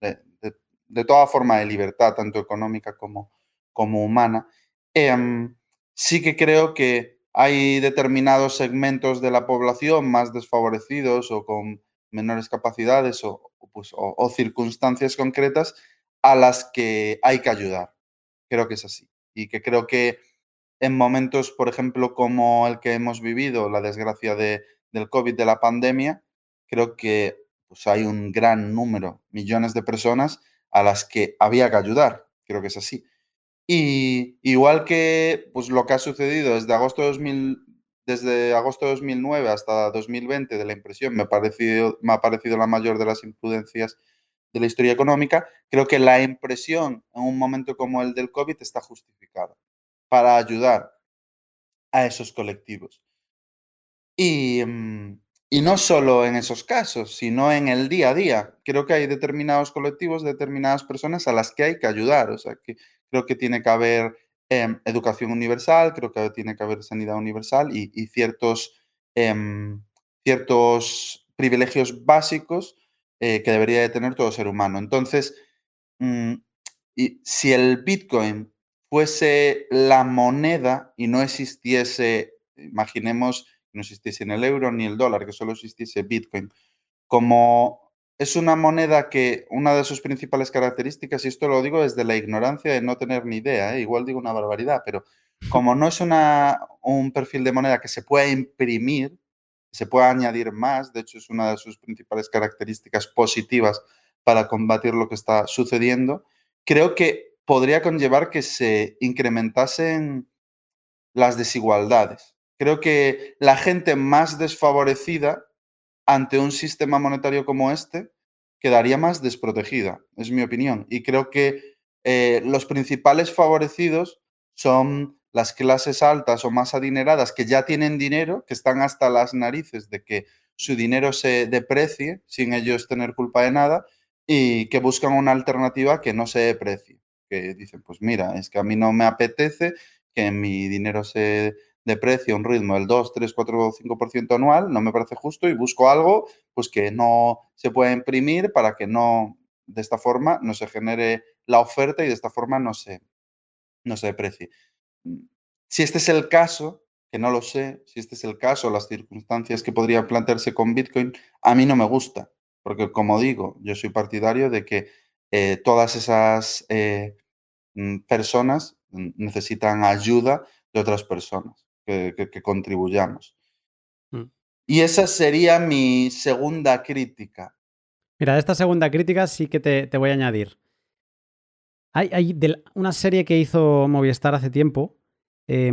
de, de, de, toda forma de libertad, tanto económica como, como humana, eh, sí que creo que hay determinados segmentos de la población más desfavorecidos o con menores capacidades o, pues, o, circunstancias concretas a las que hay que ayudar. Creo que es así. Y que creo que en momentos, por ejemplo, como el que hemos vivido, la desgracia de, del COVID, de la pandemia, creo que pues, hay un gran número, millones de personas a las que había que ayudar. Creo que es así. Y igual que pues, lo que ha sucedido desde agosto, de 2000, desde agosto de 2009 hasta 2020 de la impresión me parecido, me ha parecido la mayor de las imprudencias de la historia económica, creo que la impresión en un momento como el del COVID está justificada para ayudar a esos colectivos. Y, y no solo en esos casos, sino en el día a día. Creo que hay determinados colectivos, determinadas personas a las que hay que ayudar. O sea, que creo que tiene que haber eh, educación universal, creo que tiene que haber sanidad universal y, ciertos, eh, ciertos privilegios básicos eh, que debería de tener todo ser humano. Entonces, mmm, y si el Bitcoin fuese la moneda y no existiese, imaginemos, no existiese ni el euro ni el dólar, que solo existiese Bitcoin, como es una moneda que una de sus principales características, y esto lo digo desde la ignorancia de no tener ni idea, ¿eh? igual digo una barbaridad, pero como no es una, un perfil de moneda que se pueda imprimir, se pueda añadir más, de hecho es una de sus principales características positivas para combatir lo que está sucediendo, creo que podría conllevar que se incrementasen las desigualdades. Creo que la gente más desfavorecida ante un sistema monetario como este quedaría más desprotegida, es mi opinión. Y creo que eh, los principales favorecidos son las clases altas o más adineradas que ya tienen dinero, que están hasta las narices de que su dinero se deprecie sin ellos tener culpa de nada y que buscan una alternativa que no se deprecie. Que dicen, pues mira, es que a mí no me apetece que mi dinero se de precio un ritmo del 2, 3, 4 o 5% anual, no me parece justo y busco algo pues que no se pueda imprimir para que no, de esta forma, no se genere la oferta y de esta forma no se, no se deprecie. Si este es el caso, que no lo sé, si este es el caso, las circunstancias que podrían plantearse con Bitcoin, a mí no me gusta, porque como digo, yo soy partidario de que eh, todas esas eh, mm, personas mm, necesitan ayuda de otras personas que, que, que contribuyamos. Mm. Y esa sería mi segunda crítica. Mira, esta segunda crítica sí que te, te voy a añadir. Hay, hay de una serie que hizo Movistar hace tiempo eh,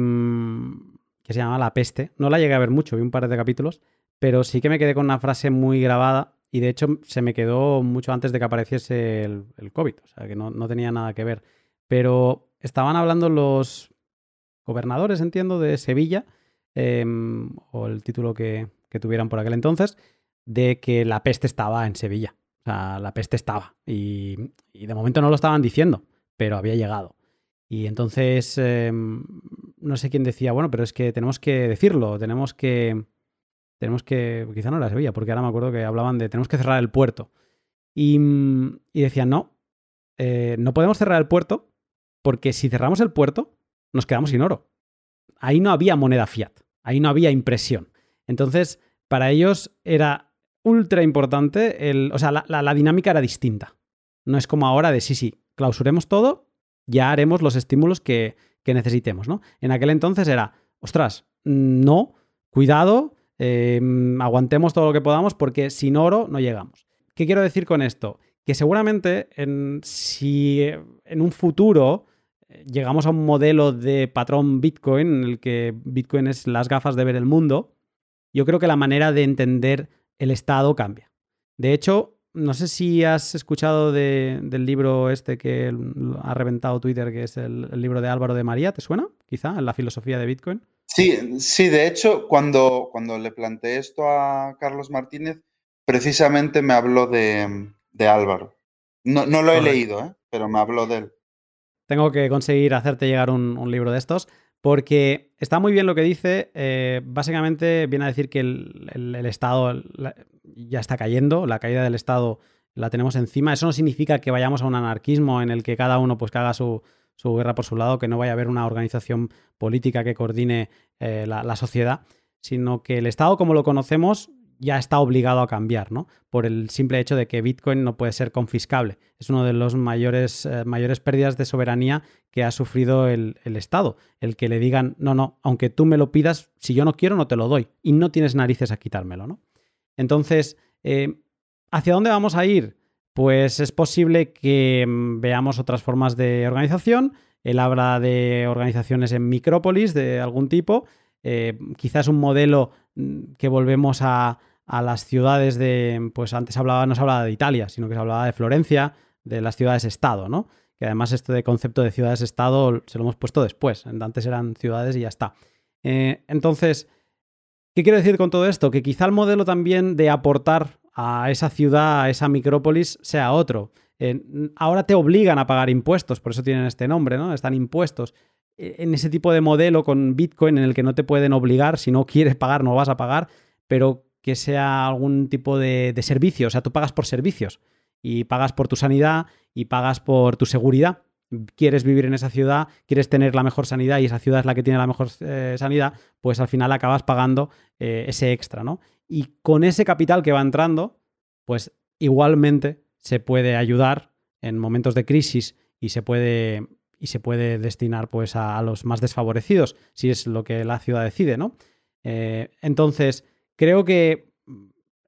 que se llama La Peste. No la llegué a ver mucho, vi un par de capítulos, pero sí que me quedé con una frase muy grabada y de hecho se me quedó mucho antes de que apareciese el, el COVID, o sea que no, no tenía nada que ver. Pero estaban hablando los gobernadores, entiendo, de Sevilla, eh, o el título que, tuvieran por aquel entonces, de que la peste estaba en Sevilla. O sea, la peste estaba. Y, de momento no lo estaban diciendo, pero había llegado. Y entonces, eh, no sé quién decía, bueno, pero es que tenemos que decirlo, tenemos que... Tenemos que... Quizá no era Sevilla, porque ahora me acuerdo que hablaban de tenemos que cerrar el puerto. Y, y decían, no, eh, no podemos cerrar el puerto porque si cerramos el puerto, nos quedamos sin oro. Ahí no había moneda fiat, ahí no había impresión. Entonces, para ellos era ultra importante, el, o sea, la, dinámica era distinta. No es como ahora de sí, sí, clausuremos todo, ya haremos los estímulos que, que necesitemos, ¿no? En aquel entonces era, ostras, no, cuidado, eh, aguantemos todo lo que podamos porque sin oro no llegamos. ¿Qué quiero decir con esto? Que seguramente en, si en un futuro llegamos a un modelo de patrón Bitcoin en el que Bitcoin es las gafas de ver el mundo, yo creo que la manera de entender el Estado cambia. De hecho, no sé si has escuchado del libro este que ha reventado Twitter, que es el, libro de Álvaro de María, ¿te suena? Quizá, en la filosofía de Bitcoin. Sí, sí, de hecho, cuando, cuando le planteé esto a Carlos Martínez, precisamente me habló de, Álvaro. No, lo he leído, ¿eh? pero me habló de él. Tengo que conseguir hacerte llegar un, libro de estos, porque está muy bien lo que dice. Eh, básicamente viene a decir que el, Estado ya está cayendo, la caída del Estado la tenemos encima. Eso no significa que vayamos a un anarquismo en el que cada uno pues haga su, guerra por su lado, que no vaya a haber una organización política que coordine eh, la, sociedad, sino que el Estado como lo conocemos ya está obligado a cambiar, ¿no? Por el simple hecho de que Bitcoin no puede ser confiscable. Es una de las mayores, eh, mayores pérdidas de soberanía que ha sufrido el, Estado. El que le digan, no, no, aunque tú me lo pidas, si yo no quiero, no te lo doy. Y no tienes narices a quitármelo, ¿no? Entonces, eh, ¿hacia dónde vamos a ir? Pues es posible que mm, veamos otras formas de organización. Él habla de organizaciones en micrópolis de algún tipo. Eh, quizás un modelo que volvemos a, las ciudades de, pues antes hablaba, no se hablaba de Italia, sino que se hablaba de Florencia, de las ciudades-estado, ¿no? Que además esto de concepto de ciudades-estado se lo hemos puesto después, antes eran ciudades y ya está. Eh, entonces, ¿qué quiero decir con todo esto? Que quizá el modelo también de aportar a esa ciudad, a esa micrópolis, sea otro. Eh, ahora te obligan a pagar impuestos, por eso tienen este nombre, ¿no? Están impuestos. E, en ese tipo de modelo con Bitcoin en el que no te pueden obligar, si no quieres pagar, no vas a pagar, pero que sea algún tipo de, servicio, o sea, tú pagas por servicios y pagas por tu sanidad y pagas por tu seguridad. Quieres vivir en esa ciudad, quieres tener la mejor sanidad y esa ciudad es la que tiene la mejor eh, sanidad, pues al final acabas pagando eh, ese extra, ¿no? Y con ese capital que va entrando, pues igualmente se puede ayudar en momentos de crisis y se puede y se puede destinar pues a, los más desfavorecidos, si es lo que la ciudad decide, ¿no? Eh, entonces, creo que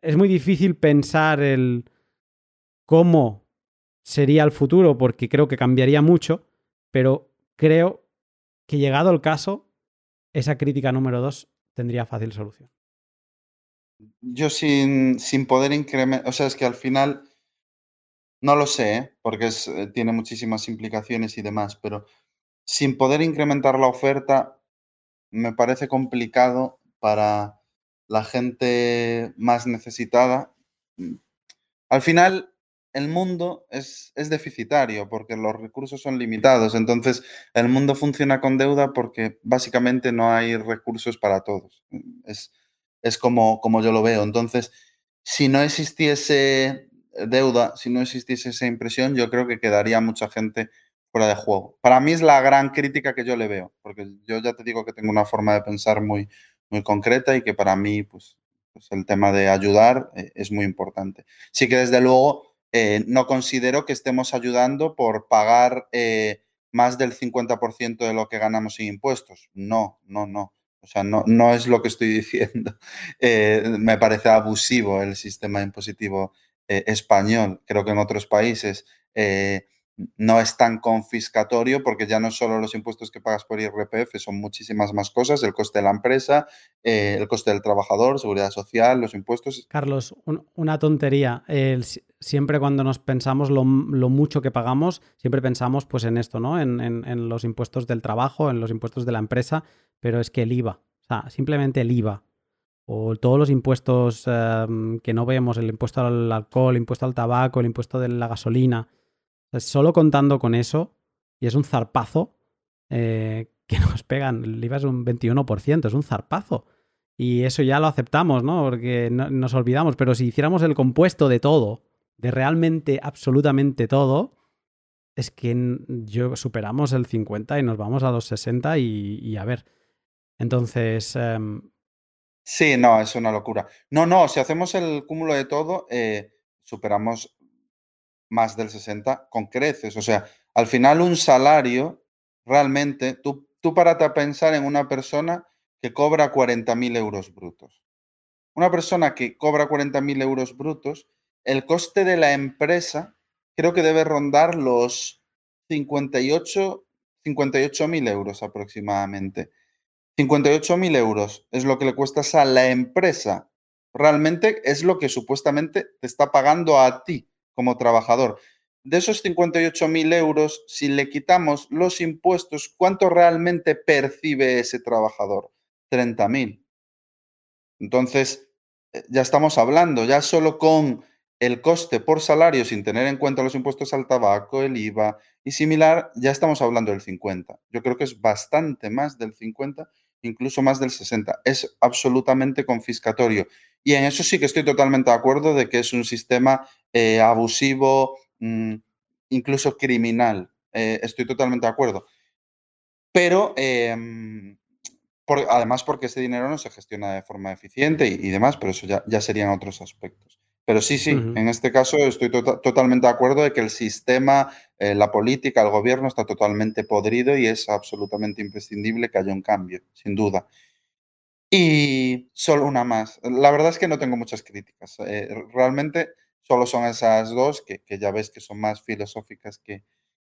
es muy difícil pensar el cómo sería el futuro, porque creo que cambiaría mucho, pero creo que llegado el caso, esa crítica número dos tendría fácil solución. Yo sin, sin poder incrementar, o sea, es que al final no lo sé, porque eh, tiene muchísimas implicaciones y demás, pero sin poder incrementar la oferta, me parece complicado para la gente más necesitada. Mm, al final, el mundo es, es deficitario porque los recursos son limitados. Entonces, el mundo funciona con deuda porque básicamente no hay recursos para todos. Mm, es, es como, como yo lo veo. Entonces, si no existiese deuda, si no existiese esa impresión, yo creo que quedaría mucha gente fuera de juego. Para mí es la gran crítica que yo le veo, porque yo ya te digo que tengo una forma de pensar muy, muy concreta y que para mí, pues, pues el tema de ayudar eh, es muy importante. Sí que desde luego eh, no considero que estemos ayudando por pagar eh, más del 50% de lo que ganamos sin impuestos. No, no, no. O sea, no, no es lo que estoy diciendo. me parece abusivo el sistema impositivo eh, español. Creo que en otros países eh, no es tan confiscatorio porque ya no solo los impuestos que pagas por IRPF, son muchísimas más cosas, el coste de la empresa, eh, el coste del trabajador, seguridad social, los impuestos. Carlos, una tontería. siempre cuando nos pensamos lo, mucho que pagamos, siempre pensamos pues en esto, ¿no? En, en, los impuestos del trabajo, en los impuestos de la empresa, pero es que el IVA, o sea, simplemente el IVA o todos los impuestos em, que no vemos, el impuesto al alcohol, el impuesto al tabaco, el impuesto de la gasolina. solo contando con eso, y es un zarpazo eh, que nos pegan, el IVA es un 21%, es un zarpazo. Y eso ya lo aceptamos, ¿no? Porque nos olvidamos, pero si hiciéramos el compuesto de todo, de realmente, absolutamente todo, es que yo superamos el 50 y nos vamos a los 60 y, a ver. Entonces, em, Sí, no, es una locura. No, no, si hacemos el cúmulo de todo, eh, superamos más del 60 con creces. O sea, al final un salario, realmente, tú, tú párate a pensar en una persona que cobra 40.000 euros brutos. Una persona que cobra 40.000 euros brutos, el coste de la empresa creo que debe rondar los 58 58.000 euros aproximadamente. 58.000 euros es lo que le cuesta a la empresa realmente es lo que supuestamente te está pagando a ti como trabajador. De esos 58.000 euros, si le quitamos los impuestos, ¿cuánto realmente percibe ese trabajador? 30.000. Entonces, eh, ya estamos hablando, ya solo con el coste por salario, sin tener en cuenta los impuestos al tabaco, el IVA y similar, ya estamos hablando del 50. Yo creo que es bastante más del 50, incluso más del 60. Es absolutamente confiscatorio. Y en eso sí que estoy totalmente de acuerdo de que es un sistema eh, abusivo, mm, incluso criminal. Eh, estoy totalmente de acuerdo. Pero em, además porque ese dinero no se gestiona de forma eficiente y, demás, pero eso ya, ya, serían otros aspectos. Pero sí, sí, en este caso estoy tota-, totalmente de acuerdo de que el sistema, eh, la política, el gobierno está totalmente podrido y es absolutamente imprescindible que haya un cambio, sin duda. Y solo una más. La verdad es que no tengo muchas críticas. Eh, realmente solo son esas dos que, que, ya ves que son más filosóficas que,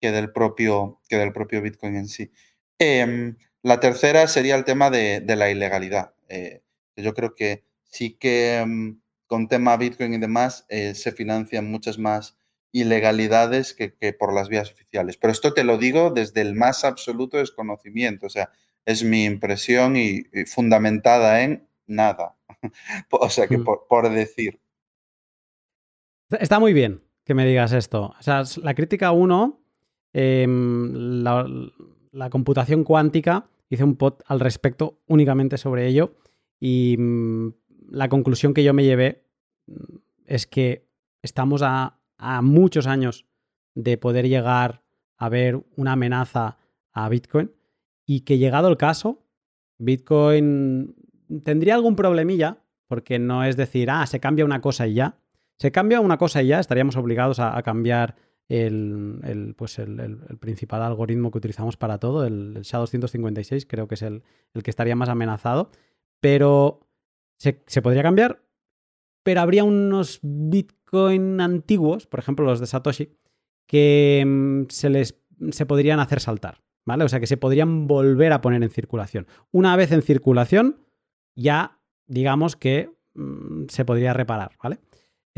que, del, propio, que del propio Bitcoin en sí. Eh, la tercera sería el tema de, la ilegalidad. Eh, yo creo que sí que mm, con tema Bitcoin y demás eh, se financian muchas más ilegalidades que, por las vías oficiales. Pero esto te lo digo desde el más absoluto desconocimiento. O sea, es mi impresión y, fundamentada en nada. o sea, que mm. por, decir. Está muy bien que me digas esto. O sea, la crítica uno, em, la computación cuántica hice un pod al respecto únicamente sobre ello y mm, la conclusión que yo me llevé mm, es que estamos a, muchos años de poder llegar a ver una amenaza a Bitcoin y que llegado el caso, Bitcoin tendría algún problemilla, porque no es decir, ah, se cambia una cosa y ya. Se cambia una cosa y ya, estaríamos obligados a cambiar el, pues el, principal algoritmo que utilizamos para todo, el, SHA-256, creo que es el, que estaría más amenazado, pero se, podría cambiar, pero habría unos Bitcoin antiguos, por ejemplo los de Satoshi, que mm, se les se podrían hacer saltar, ¿vale? O sea, que se podrían volver a poner en circulación. Una vez en circulación, ya digamos que mm, se podría reparar, ¿vale?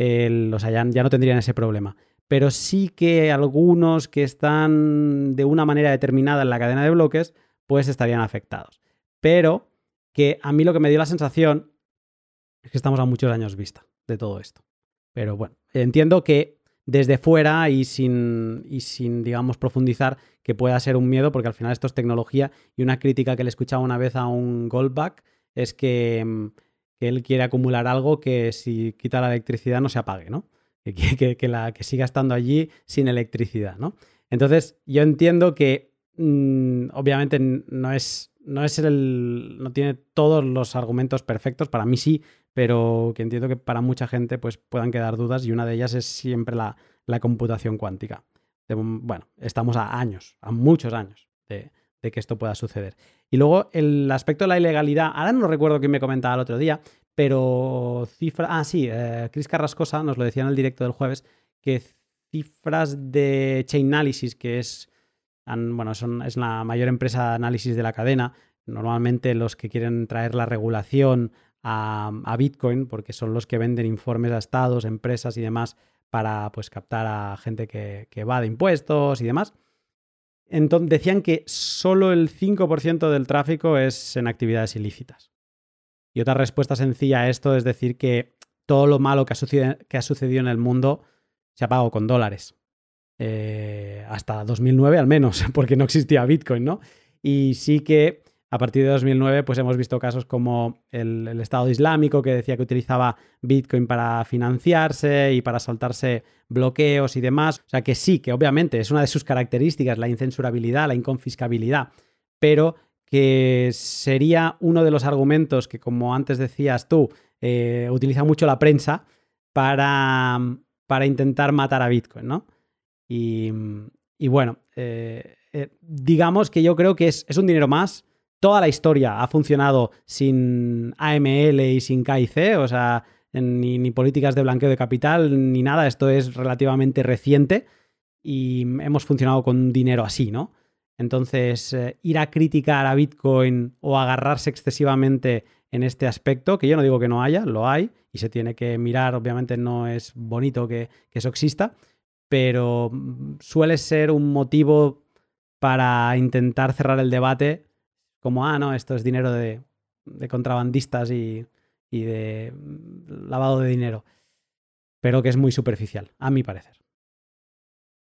o sea, ya no tendrían ese problema pero sí que algunos que están de una manera determinada en la cadena de bloques, pues estarían afectados. Pero que a mí lo que me dio la sensación es que estamos a muchos años vista de todo esto. Pero bueno, entiendo que desde fuera y sin, y sin, digamos, profundizar, que pueda ser un miedo, porque al final esto es tecnología y una crítica que le escuchaba una vez a un Goldback es que, mm, que él quiere acumular algo que si quita la electricidad no se apague, ¿no? que, la, que siga estando allí sin electricidad, ¿no? Entonces, yo entiendo que mm, obviamente no es, no es el. no tiene todos los argumentos perfectos, para mí sí, pero que entiendo que para mucha gente pues, puedan quedar dudas y una de ellas es siempre la, computación cuántica. bueno, estamos a años, a muchos años de, que esto pueda suceder. Y luego el aspecto de la ilegalidad, ahora no recuerdo quién me comentaba el otro día, pero cifras. Ah, sí, eh, Carrascosa nos lo decía en el directo del jueves, que cifras de Chainalysis, que es, bueno, son, es la mayor empresa de análisis de la cadena, normalmente los que quieren traer la regulación a, Bitcoin, porque son los que venden informes a estados, empresas y demás para pues, captar a gente que, que va de impuestos y demás. Entonces, decían que solo el 5% del tráfico es en actividades ilícitas. Y otra respuesta sencilla a esto es decir que todo lo malo que ha, sucedido, en el mundo se ha pagado con dólares. Eh, hasta 2009 al menos, porque no existía Bitcoin, ¿no? Y sí que a partir de 2009 pues hemos visto casos como el, Estado Islámico que decía que utilizaba Bitcoin para financiarse y para saltarse bloqueos y demás. O sea que sí, que obviamente es una de sus características la incensurabilidad, la inconfiscabilidad, pero que sería uno de los argumentos que, como antes decías tú, eh, utiliza mucho la prensa para, para, intentar matar a Bitcoin, ¿no? Y, bueno, eh, eh, digamos que yo creo que es, un dinero más. Toda la historia ha funcionado sin AML y sin KIC, o sea, ni, políticas de blanqueo de capital, ni nada. Esto es relativamente reciente y hemos funcionado con dinero así, ¿no? Entonces, eh, ir a criticar a Bitcoin o agarrarse excesivamente en este aspecto, que yo no digo que no haya, lo hay y se tiene que mirar, obviamente no es bonito que, eso exista, pero mm, suele ser un motivo para intentar cerrar el debate como, ah, no, esto es dinero de, contrabandistas y, y de mm, lavado de dinero, pero que es muy superficial, a mi parecer.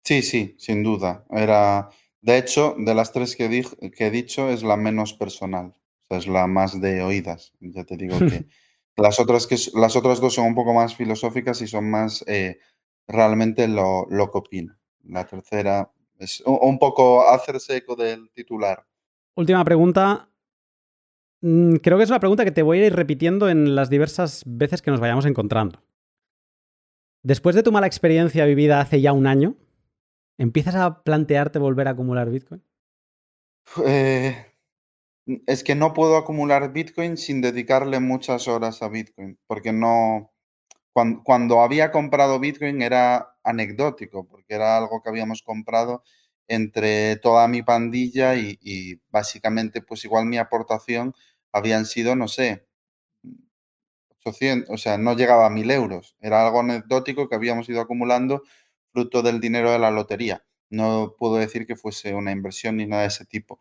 Sí, sí, sin duda. Era, de hecho, de las tres que, que he dicho, es la menos personal es la más de oídas. Ya te digo que las otras, que, las otras dos son un poco más filosóficas y son más eh, realmente lo, lo que opino. La tercera es un, poco hacerse eco del titular. Última pregunta. Mm, creo que es una pregunta que te voy a ir repitiendo en las diversas veces que nos vayamos encontrando. Después de tu mala experiencia vivida hace ya un año, ¿empiezas a plantearte volver a acumular Bitcoin? Eh, es que no puedo acumular Bitcoin sin dedicarle muchas horas a Bitcoin, porque no, cuando, había comprado Bitcoin era anecdótico, porque era algo que habíamos comprado entre toda mi pandilla y, básicamente pues igual mi aportación habían sido, no sé, 800, o sea, no llegaba a 1000 euros. Era algo anecdótico que habíamos ido acumulando fruto del dinero de la lotería. No puedo decir que fuese una inversión ni nada de ese tipo.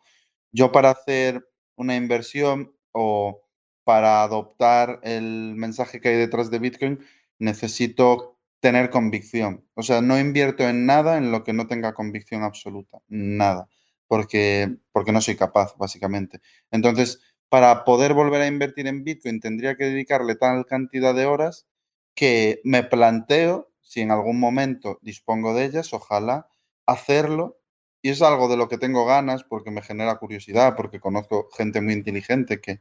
Yo para hacer una inversión o para adoptar el mensaje que hay detrás de Bitcoin, necesito tener convicción. O sea, no invierto en nada en lo que no tenga convicción absoluta. Nada. Porque, porque no soy capaz, básicamente. Entonces, para poder volver a invertir en Bitcoin, tendría que dedicarle tal cantidad de horas que me planteo, si en algún momento dispongo de ellas, ojalá hacerlo y es algo de lo que tengo ganas porque me genera curiosidad, porque conozco gente muy inteligente que,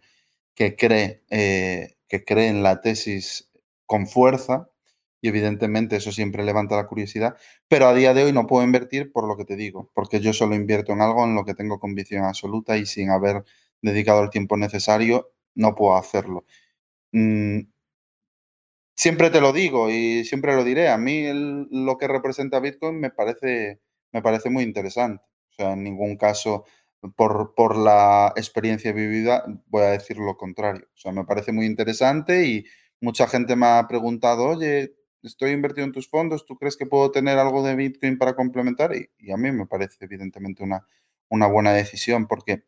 que cree, eh, que cree en la tesis con fuerza y evidentemente eso siempre levanta la curiosidad, pero a día de hoy no puedo invertir por lo que te digo, porque yo solo invierto en algo en lo que tengo convicción absoluta y sin haber dedicado el tiempo necesario no puedo hacerlo. Mm, siempre te lo digo y siempre lo diré, a mí lo que representa Bitcoin me parece me parece muy interesante. O sea, en ningún caso, por, por la experiencia vivida, voy a decir lo contrario. O sea, me parece muy interesante y mucha gente me ha preguntado, oye, estoy invertido en tus fondos, ¿tú crees que puedo tener algo de Bitcoin para complementar? Y, a mí me parece evidentemente una, una buena decisión porque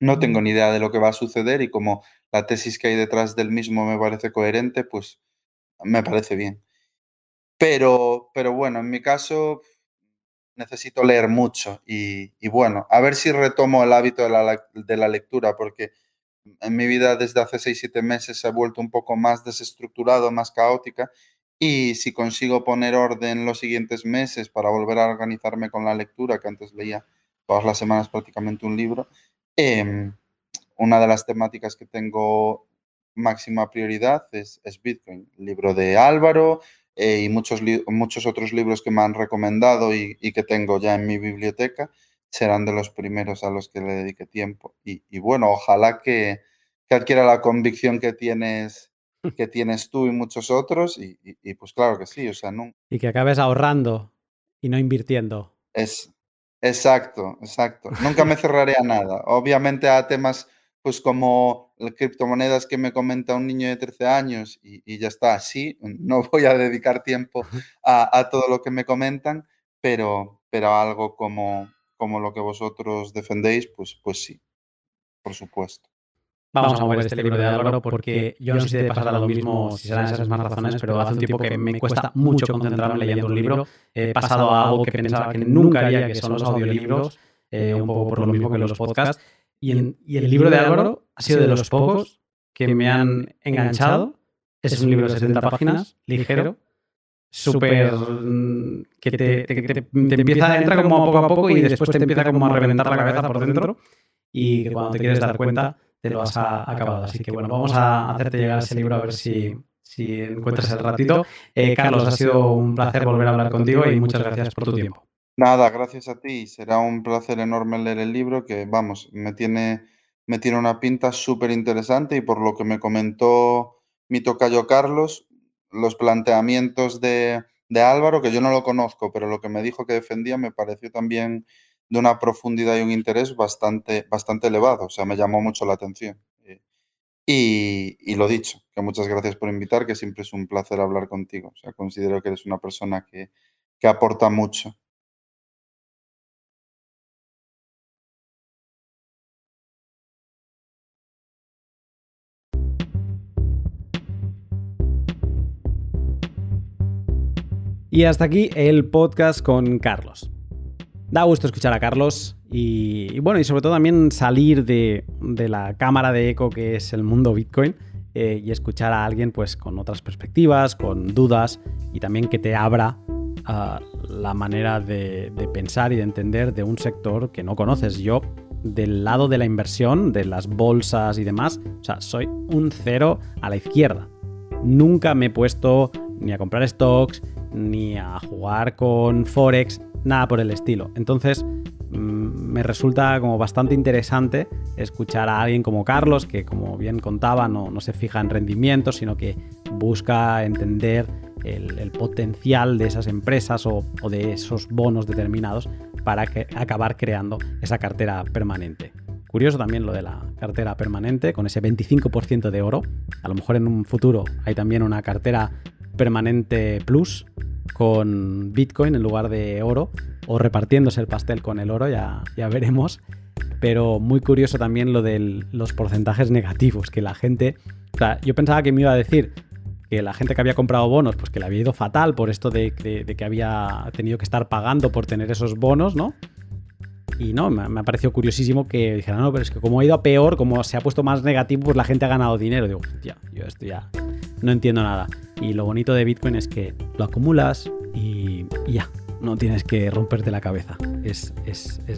no tengo ni idea de lo que va a suceder y como la tesis que hay detrás del mismo me parece coherente, pues me parece bien. Pero, pero bueno, en mi caso, necesito leer mucho y, bueno, a ver si retomo el hábito de la, de la, lectura, porque en mi vida desde hace 6-7 meses se ha vuelto un poco más desestructurado, más caótica, y si consigo poner orden los siguientes meses para volver a organizarme con la lectura, que antes leía todas las semanas prácticamente un libro, em, una de las temáticas que tengo máxima prioridad es, Bitcoin, el libro de Álvaro, eh, y muchos, muchos otros libros que me han recomendado y, que tengo ya en mi biblioteca serán de los primeros a los que le dedique tiempo. Y, bueno, ojalá que, adquiera la convicción que tienes, que tienes tú y muchos otros y, pues claro que sí, o sea, no. Y que acabes ahorrando y no invirtiendo. Es, exacto, exacto. Nunca me cerraré a nada. Obviamente a temas pues como las criptomonedas que me comenta un niño de 13 años y, ya está, sí, no voy a dedicar tiempo a, todo lo que me comentan, pero, pero algo como, como lo que vosotros defendéis, pues, pues sí, por supuesto. Vamos a mover este, este libro de Álvaro porque yo no sé si te pasará lo mismo, si serán esas más razones, pero hace un tiempo que me cuesta mucho concentrarme leyendo un libro. He pasado a algo que pensaba que nunca haría, que son los audiolibros, eh, un poco por lo mismo que los podcasts. Y, el libro de Álvaro ha sido de los pocos que me han enganchado. Es un libro de 70 páginas, ligero, súper... Que te, te, empieza, entra como poco a poco y después te empieza como a reventar la cabeza por dentro y que cuando te quieres dar cuenta te lo has acabado. Así que bueno, vamos a hacerte llegar ese libro a ver si, si encuentras el ratito. Eh, Carlos, ha sido un placer volver a hablar contigo y muchas gracias por tu tiempo. Nada, gracias a ti. Será un placer enorme leer el libro que, vamos, me tiene, me tiene una pinta súper interesante y por lo que me comentó mi tocayo Carlos, los planteamientos de, de Álvaro, que yo no lo conozco, pero lo que me dijo que defendía me pareció también de una profundidad y un interés bastante, bastante elevado. O sea, me llamó mucho la atención. Eh, Y, lo dicho, que muchas gracias por invitar, que siempre es un placer hablar contigo. O sea, considero que eres una persona que, que aporta mucho. Y hasta aquí el podcast con Carlos. Da gusto escuchar a Carlos y, bueno, y sobre todo también salir de, la cámara de eco que es el mundo Bitcoin eh, y escuchar a alguien pues con otras perspectivas, con dudas y también que te abra ah, la manera de, de, pensar y de entender de un sector que no conoces. Yo, del lado de la inversión, de las bolsas y demás, o sea, soy un cero a la izquierda. Nunca me he puesto ni a comprar stocks, ni a jugar con Forex, nada por el estilo. Entonces, mm, me resulta como bastante interesante escuchar a alguien como Carlos, que como bien contaba, no, se fija en rendimientos, sino que busca entender el, potencial de esas empresas o, de esos bonos determinados para acabar creando esa cartera permanente. Curioso también lo de la cartera permanente, con ese 25% de oro. A lo mejor en un futuro hay también una cartera permanente plus con Bitcoin en lugar de oro o repartiéndose el pastel con el oro, ya, ya veremos. Pero muy curioso también lo de los porcentajes negativos, que la gente... O sea, yo pensaba que me iba a decir que la gente que había comprado bonos, pues que le había ido fatal por esto de, que había tenido que estar pagando por tener esos bonos, ¿no? Y no, me, ha parecido curiosísimo que dijeran, no, pero es que como ha ido a peor, como se ha puesto más negativo, pues la gente ha ganado dinero. Digo, yo esto ya no entiendo nada. Y lo bonito de Bitcoin es que lo acumulas y, ya, no tienes que romperte la cabeza. Es,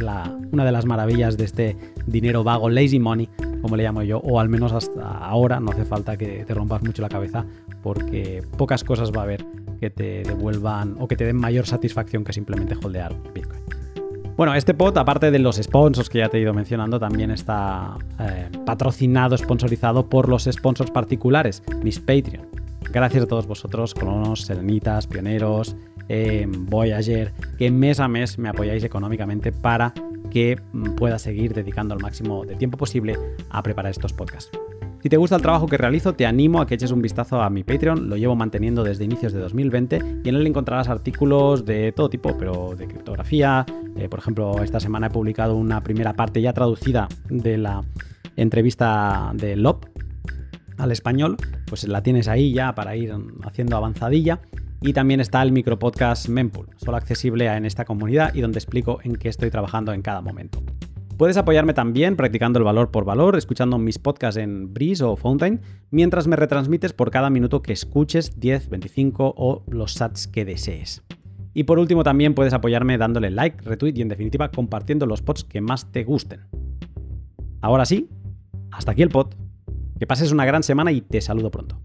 la, una de las maravillas de este dinero vago, lazy money, como le llamo yo, o al menos hasta ahora no hace falta que te rompas mucho la cabeza porque pocas cosas va a haber que te devuelvan o que te den mayor satisfacción que simplemente holdear Bitcoin. Bueno, este pod, aparte de los sponsors que ya te he ido mencionando, también está eh, patrocinado, sponsorizado por los sponsors particulares, mis Patreon. Gracias a todos vosotros, colonos, serenitas, pioneros, eh, Voyager, que mes a mes me apoyáis económicamente para que mm, pueda seguir dedicando el máximo de tiempo posible a preparar estos podcasts. Si te gusta el trabajo que realizo, te animo a que eches un vistazo a mi Patreon, lo llevo manteniendo desde inicios de 2020 y en él encontrarás artículos de todo tipo, pero de criptografía. Eh, por ejemplo, esta semana he publicado una primera parte ya traducida de la entrevista de LOP al español, pues la tienes ahí ya para ir haciendo avanzadilla. Y también está el micropodcast Mempool, solo accesible en esta comunidad y donde explico en qué estoy trabajando en cada momento. Puedes apoyarme también practicando el valor por valor, escuchando mis podcasts en Breeze o Fountain, mientras me retransmites por cada minuto que escuches 10, 25 o los sats que desees. Y por último también puedes apoyarme dándole like, retweet y en definitiva compartiendo los pods que más te gusten. Ahora sí, hasta aquí el pod. Que pases una gran semana y te saludo pronto.